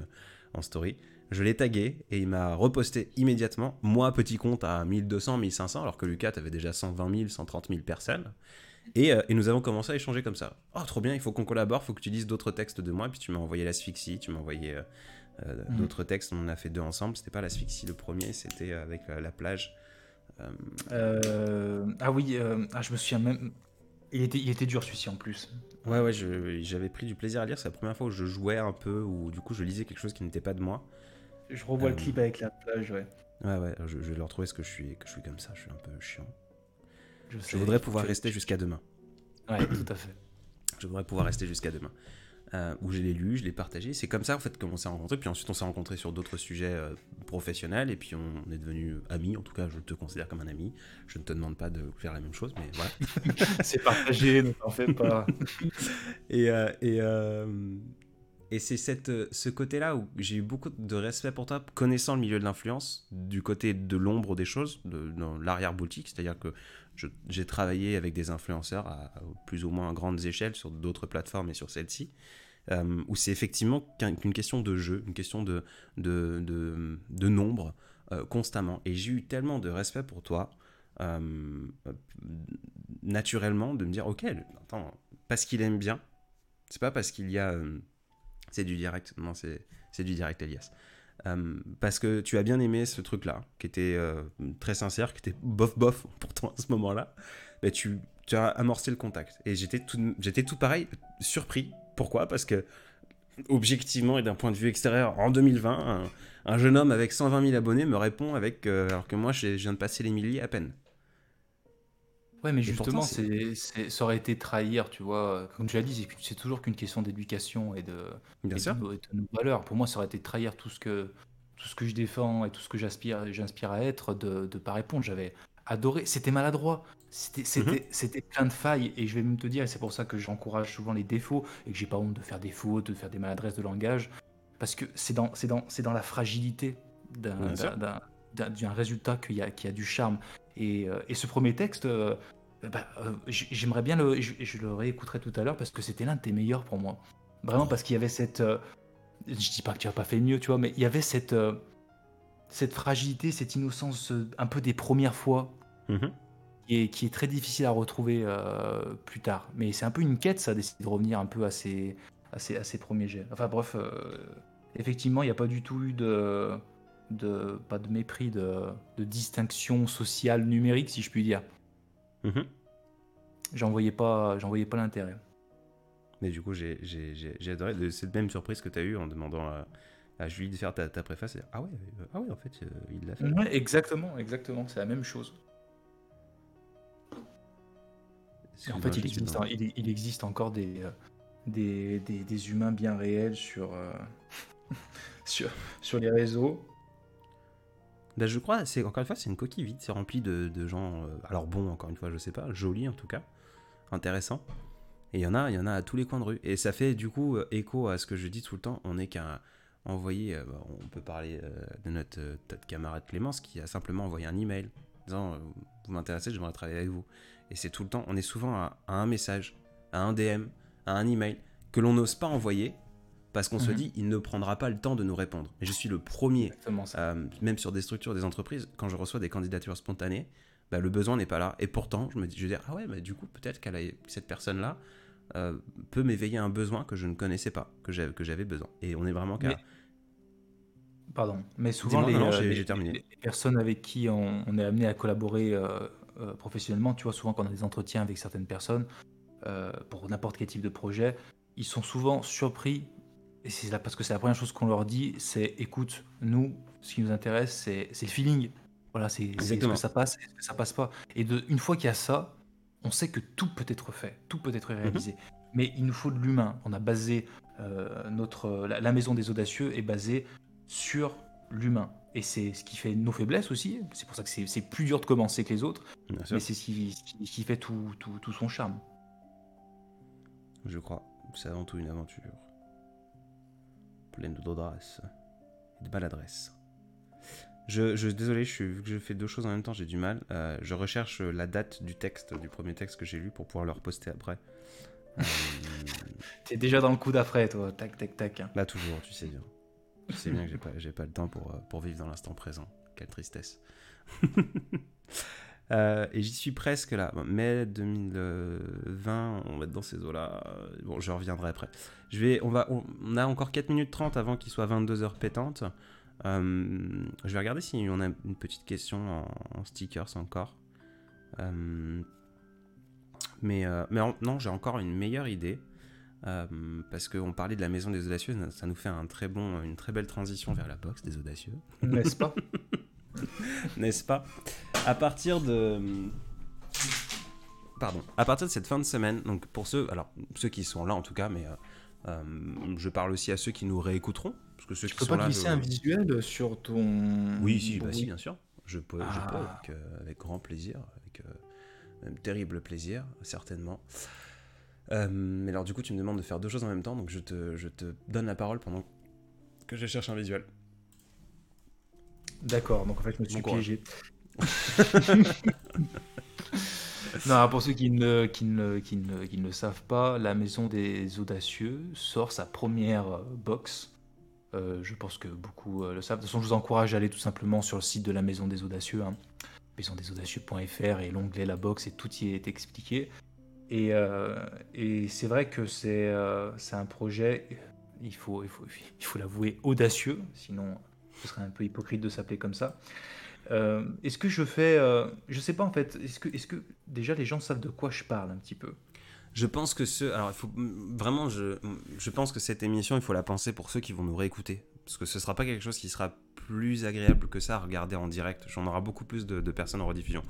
en story. Je l'ai tagué et il m'a reposté immédiatement. Moi, petit compte à 1200, 1500, alors que Lucas avait déjà 120 000, 130 000 personnes. Euh, et, nous avons commencé à échanger comme ça. Oh, trop bien, il faut qu'on collabore, il faut que tu lises d'autres textes de moi. Et puis tu m'as envoyé l'asphyxie, tu m'as envoyé euh, euh, mhm. d'autres textes. On en a fait deux ensemble. C'était pas l'asphyxie le premier, c'était avec la plage. ah oui, ah, je me souviens même. Il était, il était dur celui-ci en plus. Ouais, ouais, j'avais pris du plaisir à lire. C'est la première fois où je jouais un peu, ou du coup je lisais quelque chose qui n'était pas de moi. Je revois le clip avec la plage, ouais. Ouais, ouais, je, vais le retrouver parce que je suis, que je suis comme ça, je suis un peu chiant. Je, voudrais pouvoir rester jusqu'à demain. Ouais, tout à fait. Je voudrais pouvoir rester jusqu'à demain. Euh, où je l'ai lu, je l'ai partagé. C'est comme ça en fait qu'on s'est rencontrés. Puis ensuite on s'est rencontrés sur d'autres sujets euh, professionnels et puis on est devenus amis. En tout cas, je te considère comme un ami. Je ne te demande pas de faire la même chose, mais voilà. c'est partagé, ne t'en fais pas. et, euh, et, et c'est cette, euh, ce côté-là où j'ai eu beaucoup de respect pour toi, connaissant le milieu de l'influence, du côté de l'ombre des choses, de, dans l'arrière-boutique, c'est-à-dire que j'ai travaillé avec des influenceurs à, plus ou moins grandes échelles sur d'autres plateformes et sur celle-ci, euh, où c'est effectivement qu'une question de jeu, une question de, de, de, nombre euh, constamment. Et j'ai eu tellement de respect pour toi, naturellement, de me dire, ok, attends, parce qu'il aime bien, c'est pas parce qu'il y a c'est du direct. Non, c'est du direct, Elias. Euh, parce que tu as bien aimé ce truc-là, qui était euh, très sincère, qui était bof-bof pourtant à ce moment-là. Mais tu, tu, as amorcé le contact. Et j'étais tout, tout pareil, surpris. Pourquoi? Parce que, objectivement et d'un point de vue extérieur, en 2020, un, jeune homme avec 120 000 abonnés me répond avec. Euh, alors que moi, je viens de passer les milliers à peine. Ouais, mais justement, c'est, ça aurait été trahir, tu vois. Comme tu l'as dit, c'est, toujours qu'une question d'éducation et de, Bien sûr. nos, valeurs. Pour moi, ça aurait été trahir tout ce que, tout ce que je défends et tout ce que j'aspire, j'inspire à être de ne pas répondre. J'avais adoré. C'était maladroit. C'était, mhm. c'était, c'était plein de failles. Et je vais même te dire, et c'est pour ça que j'encourage souvent les défauts et que j'ai pas honte de faire des fautes, de faire des maladresses de langage. Parce que c'est dans, c'est dans, c'est dans la fragilité d'un, d'un, résultat qu'il y a, qui a du charme. Et, euh, et ce premier texte, euh, bah, euh, j'aimerais bien le. Je, le réécouterai tout à l'heure parce que c'était l'un de tes meilleurs pour moi. Vraiment parce qu'il y avait cette. Euh, je dis pas que tu as pas fait mieux, tu vois, mais il y avait cette, euh, cette fragilité, cette innocence un peu des premières fois. Mhm. Qui est, qui est, très difficile à retrouver plus tard. Mais c'est un peu une quête, ça, d'essayer de revenir un peu à ses, à ses, à ses premiers jets. Enfin bref, effectivement, il n'y a pas du tout eu de, de pas de mépris, de, de distinction sociale numérique, si je puis dire. Mhm. J'en voyais pas, voyais pas l'intérêt. Mais du coup, j'ai adoré de cette même surprise que tu as eue en demandant à, à, Julie de faire ta, ta préface. Ah ouais, euh, ah ouais, en fait, euh, il l'a fait. Ouais, exactement, exactement, c'est la même chose. En fait, il existe, il, il existe, encore des, euh, des, des, des, humains bien réels sur, sur, sur les réseaux ben, je crois, c'est encore une fois, c'est une coquille vide, c'est rempli de, de gens, alors bon, encore une fois, je sais pas, jolis en tout cas, intéressant. Et il y en a, il y en a à tous les coins de rue. Et ça fait du coup euh, écho à ce que je dis tout le temps. On n'est qu'à envoyer, euh, on peut parler de notre, notre, camarade Clémence qui a simplement envoyé un email disant vous m'intéressez, j'aimerais travailler avec vous. Et c'est tout le temps, on est souvent à, à un message, à un DM, à un email que l'on n'ose pas envoyer parce qu'on se mhm. dit il ne prendra pas le temps de nous répondre. Et je suis le premier, euh, même sur des structures, des entreprises, quand je reçois des candidatures spontanées, bah, le besoin n'est pas là. Et pourtant, je me dis, je dire, ah ouais, mais du coup, peut-être qu'elle cette personne-là euh, peut m'éveiller un besoin que je ne connaissais pas, que j'avais, que j'avais besoin. Et on est vraiment qu'à. Pardon, mais souvent les, euh, personnes avec qui on, est amené à collaborer professionnellement, tu vois, souvent quand on a des entretiens avec certaines personnes pour n'importe quel type de projet, ils sont souvent surpris et c'est là parce que c'est la première chose qu'on leur dit, c'est écoute, nous, ce qui nous intéresse, c'est le feeling. Voilà, c'est ce que ça passe, ce que ça passe pas. Et de, une fois qu'il y a ça, on sait que tout peut être fait, tout peut être réalisé. Mhm. Mais il nous faut de l'humain. On a basé euh, notre la, maison des audacieux est basée sur l'humain. Et c'est ce qui fait nos faiblesses aussi. C'est pour ça que c'est plus dur de commencer que les autres. mais c'est ce qui, qui, fait tout, tout, tout son charme. Je crois. C'est avant tout une aventure pleine d'audace et de maladresse. Je, je désolé, je suis, vu que je fais deux choses en même temps, j'ai du mal. Euh, je recherche la date du texte, du premier texte que j'ai lu pour pouvoir le reposter après. Euh... T'es déjà dans le coup d'après, toi. Tac, tac, tac. Hein. Bah toujours, tu sais bien. Tu sais bien que j'ai pas, j'ai pas le temps pour, euh, pour vivre dans l'instant présent. Quelle tristesse. Euh, et j'y suis presque là. Mai 2020, on va être dans ces eaux-là. Bon, je reviendrai après. Je vais, on, va, on, a encore 4 minutes 30 avant qu'il soit 22 heures pétantes. Euh, je vais regarder si on a une petite question en, stickers encore. Euh, mais mais non, j'ai encore une meilleure idée. parce qu'on parlait de la maison des audacieux, ça nous fait un très bon, une très belle transition vers la box des audacieux. N'est-ce pas? N'est-ce pas? À partir de. Pardon. À partir de cette fin de semaine, donc pour ceux, alors ceux qui sont là en tout cas, mais euh, euh, je parle aussi à ceux qui nous réécouteront, parce que ceux tu qui peux pas glisser un visuel sur ton. Oui, si, bah, si bien sûr. Je peux, je peux ah. euh, avec, grand plaisir, avec même terrible plaisir, certainement. mais alors du coup, tu me demandes de faire deux choses en même temps, donc je te, je te donne la parole pendant que je cherche un visuel. D'accord, donc en fait, je me suis piégé. non, pour ceux qui ne, qui, ne, qui, ne, qui ne savent pas, la Maison des Audacieux sort sa première euh, box. Euh, je pense que beaucoup euh, le savent. De toute façon, je vous encourage à aller tout simplement sur le site de la Maison des Audacieux, hein, maisondesaudacieux.fr et l'onglet La Box et tout y est expliqué. Et, et c'est vrai que c'est un projet, il faut, l'avouer, audacieux, sinon ce serait un peu hypocrite de s'appeler comme ça. Euh, est-ce que je fais. Euh, je sais pas en fait. Est que déjà les gens savent de quoi je parle un petit peu? Je pense que ce. Alors, il faut. Vraiment, je, je pense que cette émission, il faut la penser pour ceux qui vont nous réécouter. Parce que ce sera pas quelque chose qui sera plus agréable que ça à regarder en direct. J'en aura beaucoup plus de, personnes en rediffusion.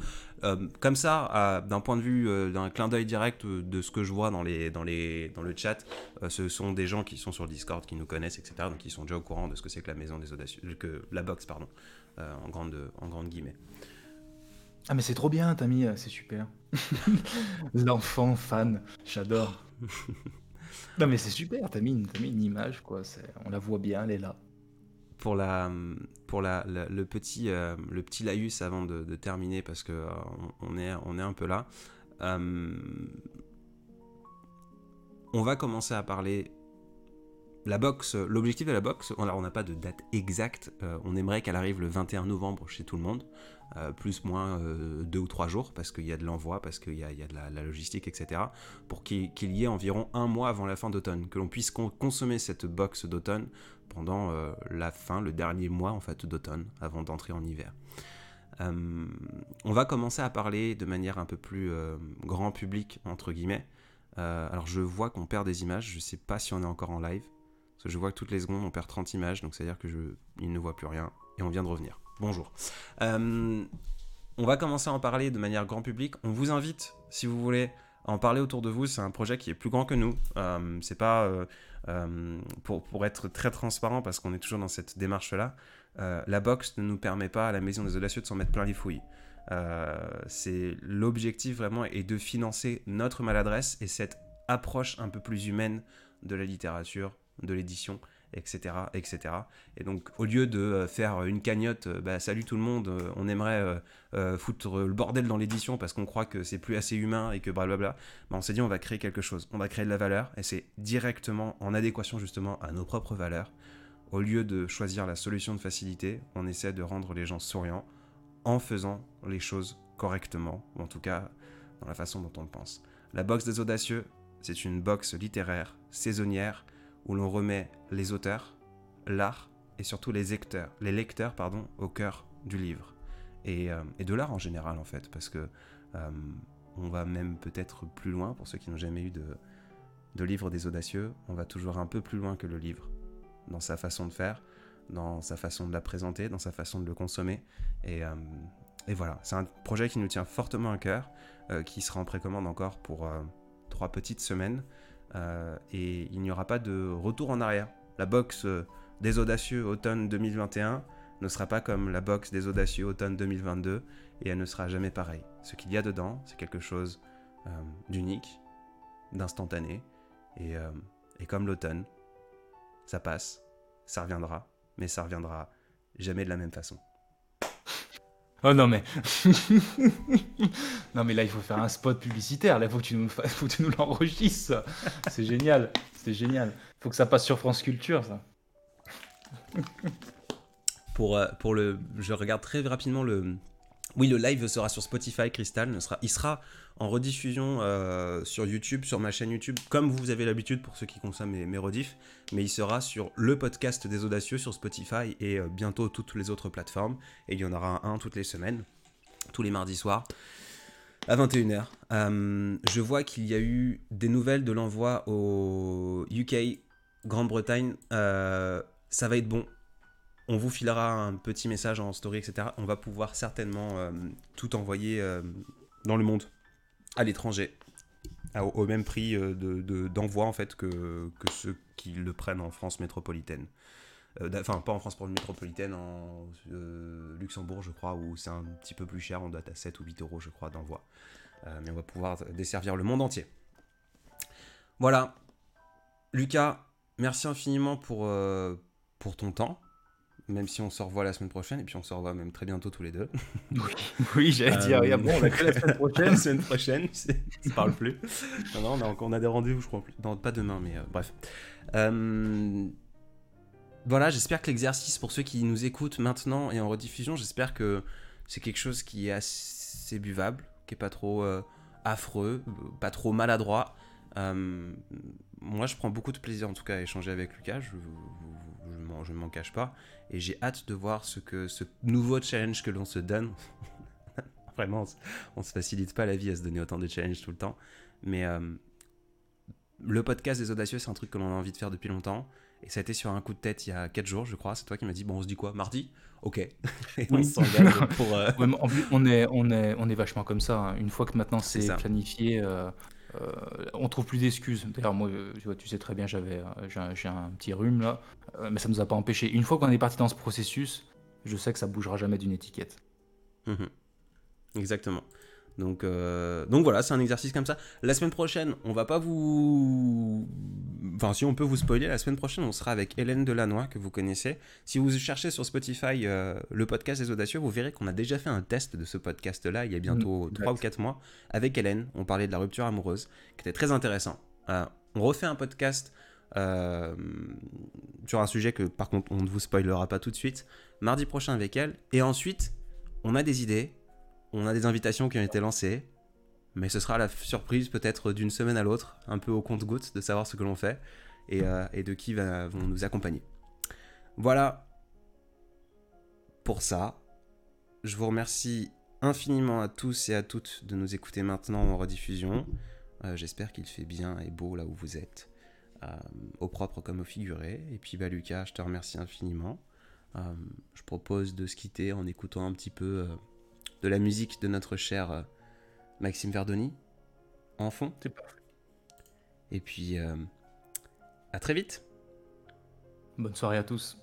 Euh, comme ça, d'un point de vue, euh, d'un clin d'œil direct euh, de ce que je vois dans, les, dans, les, dans le chat, ce sont des gens qui sont sur Discord, qui nous connaissent, etc. Donc qui sont déjà au courant de ce que c'est que la maison des audacieux, que la box, pardon, en, grande, en grande guillemets. Ah mais c'est trop bien, Tammy, c'est super. L'enfant fan, j'adore. non mais c'est super, t'as mis, mis, une image, quoi. On la voit bien, elle est là pour, la, pour la, le, petit, euh, le petit laïus avant de, terminer, parce que euh, on, est, on est un peu là. Euh, on va commencer à parler la box, l'objectif de la box, on n'a pas de date exacte. on aimerait qu'elle arrive le 21 novembre chez tout le monde. Euh, plus moins euh, deux ou trois jours, parce qu'il y a de l'envoi, parce qu'il y, a, de la, logistique, etc., pour qu'il y ait environ un mois avant la fin d'automne, que l'on puisse consommer cette box d'automne pendant euh, la fin, le dernier mois en fait d'automne, avant d'entrer en hiver. on va commencer à parler de manière un peu plus grand public, entre guillemets. alors je vois qu'on perd des images, je sais pas si on est encore en live, parce que je vois que toutes les secondes on perd 30 images, donc c'est-à-dire que je, ne voit plus rien, et on vient de revenir bonjour. Euh, on va commencer à en parler de manière grand public. On vous invite, si vous voulez, à en parler autour de vous. C'est un projet qui est plus grand que nous. Euh, c'est pas euh, pour, pour, être très transparent parce qu'on est toujours dans cette démarche-là. la box ne nous permet pas à la Maison des Audacieux de s'en mettre plein les fouilles. c'est l'objectif vraiment est de financer notre maladresse et cette approche un peu plus humaine de la littérature, de l'édition etc., etc. Et donc, au lieu de euh, faire une cagnotte, euh, bah, salut tout le monde, euh, on aimerait foutre le bordel dans l'édition parce qu'on croit que c'est plus assez humain et que blablabla, bah, on s'est dit on va créer quelque chose, on va créer de la valeur et c'est directement en adéquation justement à nos propres valeurs. Au lieu de choisir la solution de facilité, on essaie de rendre les gens souriants en faisant les choses correctement, ou en tout cas dans la façon dont on le pense. La box des audacieux, c'est une box littéraire, saisonnière, où l'on remet les auteurs, l'art et surtout les lecteurs, les lecteurs pardon, au cœur du livre. Et, euh, de l'art en général en fait, parce que euh, on va même peut-être plus loin, pour ceux qui n'ont jamais eu de, de livre des audacieux, on va toujours un peu plus loin que le livre, dans sa façon de faire, dans sa façon de la présenter, dans sa façon de le consommer. Et, euh, et voilà, c'est un projet qui nous tient fortement à cœur, qui sera en précommande encore pour trois petites semaines. Euh, et il n'y aura pas de retour en arrière. La box euh, des audacieux automne 2021 ne sera pas comme la box des audacieux automne 2022 et elle ne sera jamais pareille. Ce qu'il y a dedans, c'est quelque chose euh, d'unique, d'instantané et comme l'automne, ça passe, ça reviendra, mais ça reviendra jamais de la même façon. Oh non mais non mais là il faut faire un spot publicitaire. Là il faut que tu nous faut que tu nous l'enregistres. C'est génial, c'est génial. Faut que ça passe sur France Culture ça. pour euh, pour le, je regarde très rapidement le. Oui, le live sera sur Spotify, Crystal. Il sera en rediffusion euh, sur YouTube, sur ma chaîne YouTube, comme vous avez l'habitude pour ceux qui consomment mes, rediffs, mais il sera sur le podcast des audacieux sur Spotify et euh, bientôt toutes les autres plateformes. Et il y en aura un toutes les semaines, tous les mardis soirs, à 21h. Euh, je vois qu'il y a eu des nouvelles de l'envoi au UK, Grande-Bretagne. ça va être bon. On vous filera un petit message en story, etc. On va pouvoir certainement tout envoyer dans le monde à l'étranger au, même prix euh, d'envoi de, en fait que, ceux qui le prennent en France métropolitaine. Euh, enfin, pas en France métropolitaine, en euh, Luxembourg, je crois, où c'est un petit peu plus cher, on doit être à 7 ou 8 euros, je crois, d'envoi. mais on va pouvoir desservir le monde entier. Voilà. Lucas, merci infiniment pour ton temps même si on se revoit la semaine prochaine, et puis on se revoit même très bientôt tous les deux. Oui, oui j'allais dire, euh, bon, on a que la semaine prochaine. la semaine prochaine, on parle plus. Non, non, on a, des rendez-vous, je crois. Non, pas demain, mais euh, bref. Euh, voilà, j'espère que l'exercice, pour ceux qui nous écoutent maintenant et en rediffusion, j'espère que c'est quelque chose qui est assez buvable, qui est pas trop affreux, pas trop maladroit. Moi, je prends beaucoup de plaisir en tout cas à échanger avec Lucas, je, ne m'en cache pas. Et j'ai hâte de voir ce que ce nouveau challenge que l'on se donne. Vraiment, on, se facilite pas la vie à se donner autant de challenges tout le temps. Mais euh, le podcast des audacieux, c'est un truc que l'on a envie de faire depuis longtemps. Et ça a été sur un coup de tête il y a 4 jours, je crois. C'est toi qui m'as dit, bon, on se dit quoi? Mardi? Ok. on pour. Euh, on, est, on, est, on est vachement comme ça. Hein. Une fois que maintenant c'est planifié, euh, euh, on plus d'excuses. D'ailleurs, moi, tu sais très bien, j'avais, euh, j'ai un, petit rhume là, euh, mais ça nous a pas empêché. Une fois qu'on est parti dans ce processus, je sais que ça bougera jamais d'une étiquette. Mhm. Exactement. Donc, euh, donc voilà, c'est un exercice comme ça. La semaine prochaine, on va pas vous. Enfin, si on peut vous spoiler, la semaine prochaine, on sera avec Hélène Delannoy, que vous connaissez. Si vous cherchez sur Spotify euh, le podcast des Audacieux, vous verrez qu'on a déjà fait un test de ce podcast-là il y a bientôt 3 mm, ou 4 mois avec Hélène. On parlait de la rupture amoureuse, qui était très intéressant. Euh, on refait un podcast sur un sujet que par contre on ne vous spoilera pas tout de suite, mardi prochain avec elle. Et ensuite, on a des idées, on a des invitations qui ont été lancées, mais ce sera la surprise peut-être d'une semaine à l'autre, un peu au compte-goutte de savoir ce que l'on fait et, et, de qui vont nous accompagner. Voilà pour ça. Je vous remercie infiniment à tous et à toutes de nous écouter maintenant en rediffusion. Euh, j'espère qu'il fait bien et beau là où vous êtes, euh, au propre comme au figuré. Et puis bah, Lucas, je te remercie infiniment. Euh, je propose de se quitter en écoutant un petit peu de la musique de notre cher Maxime Verdoni en fond. C'est parfait. Et puis à très vite. Bonne soirée à tous.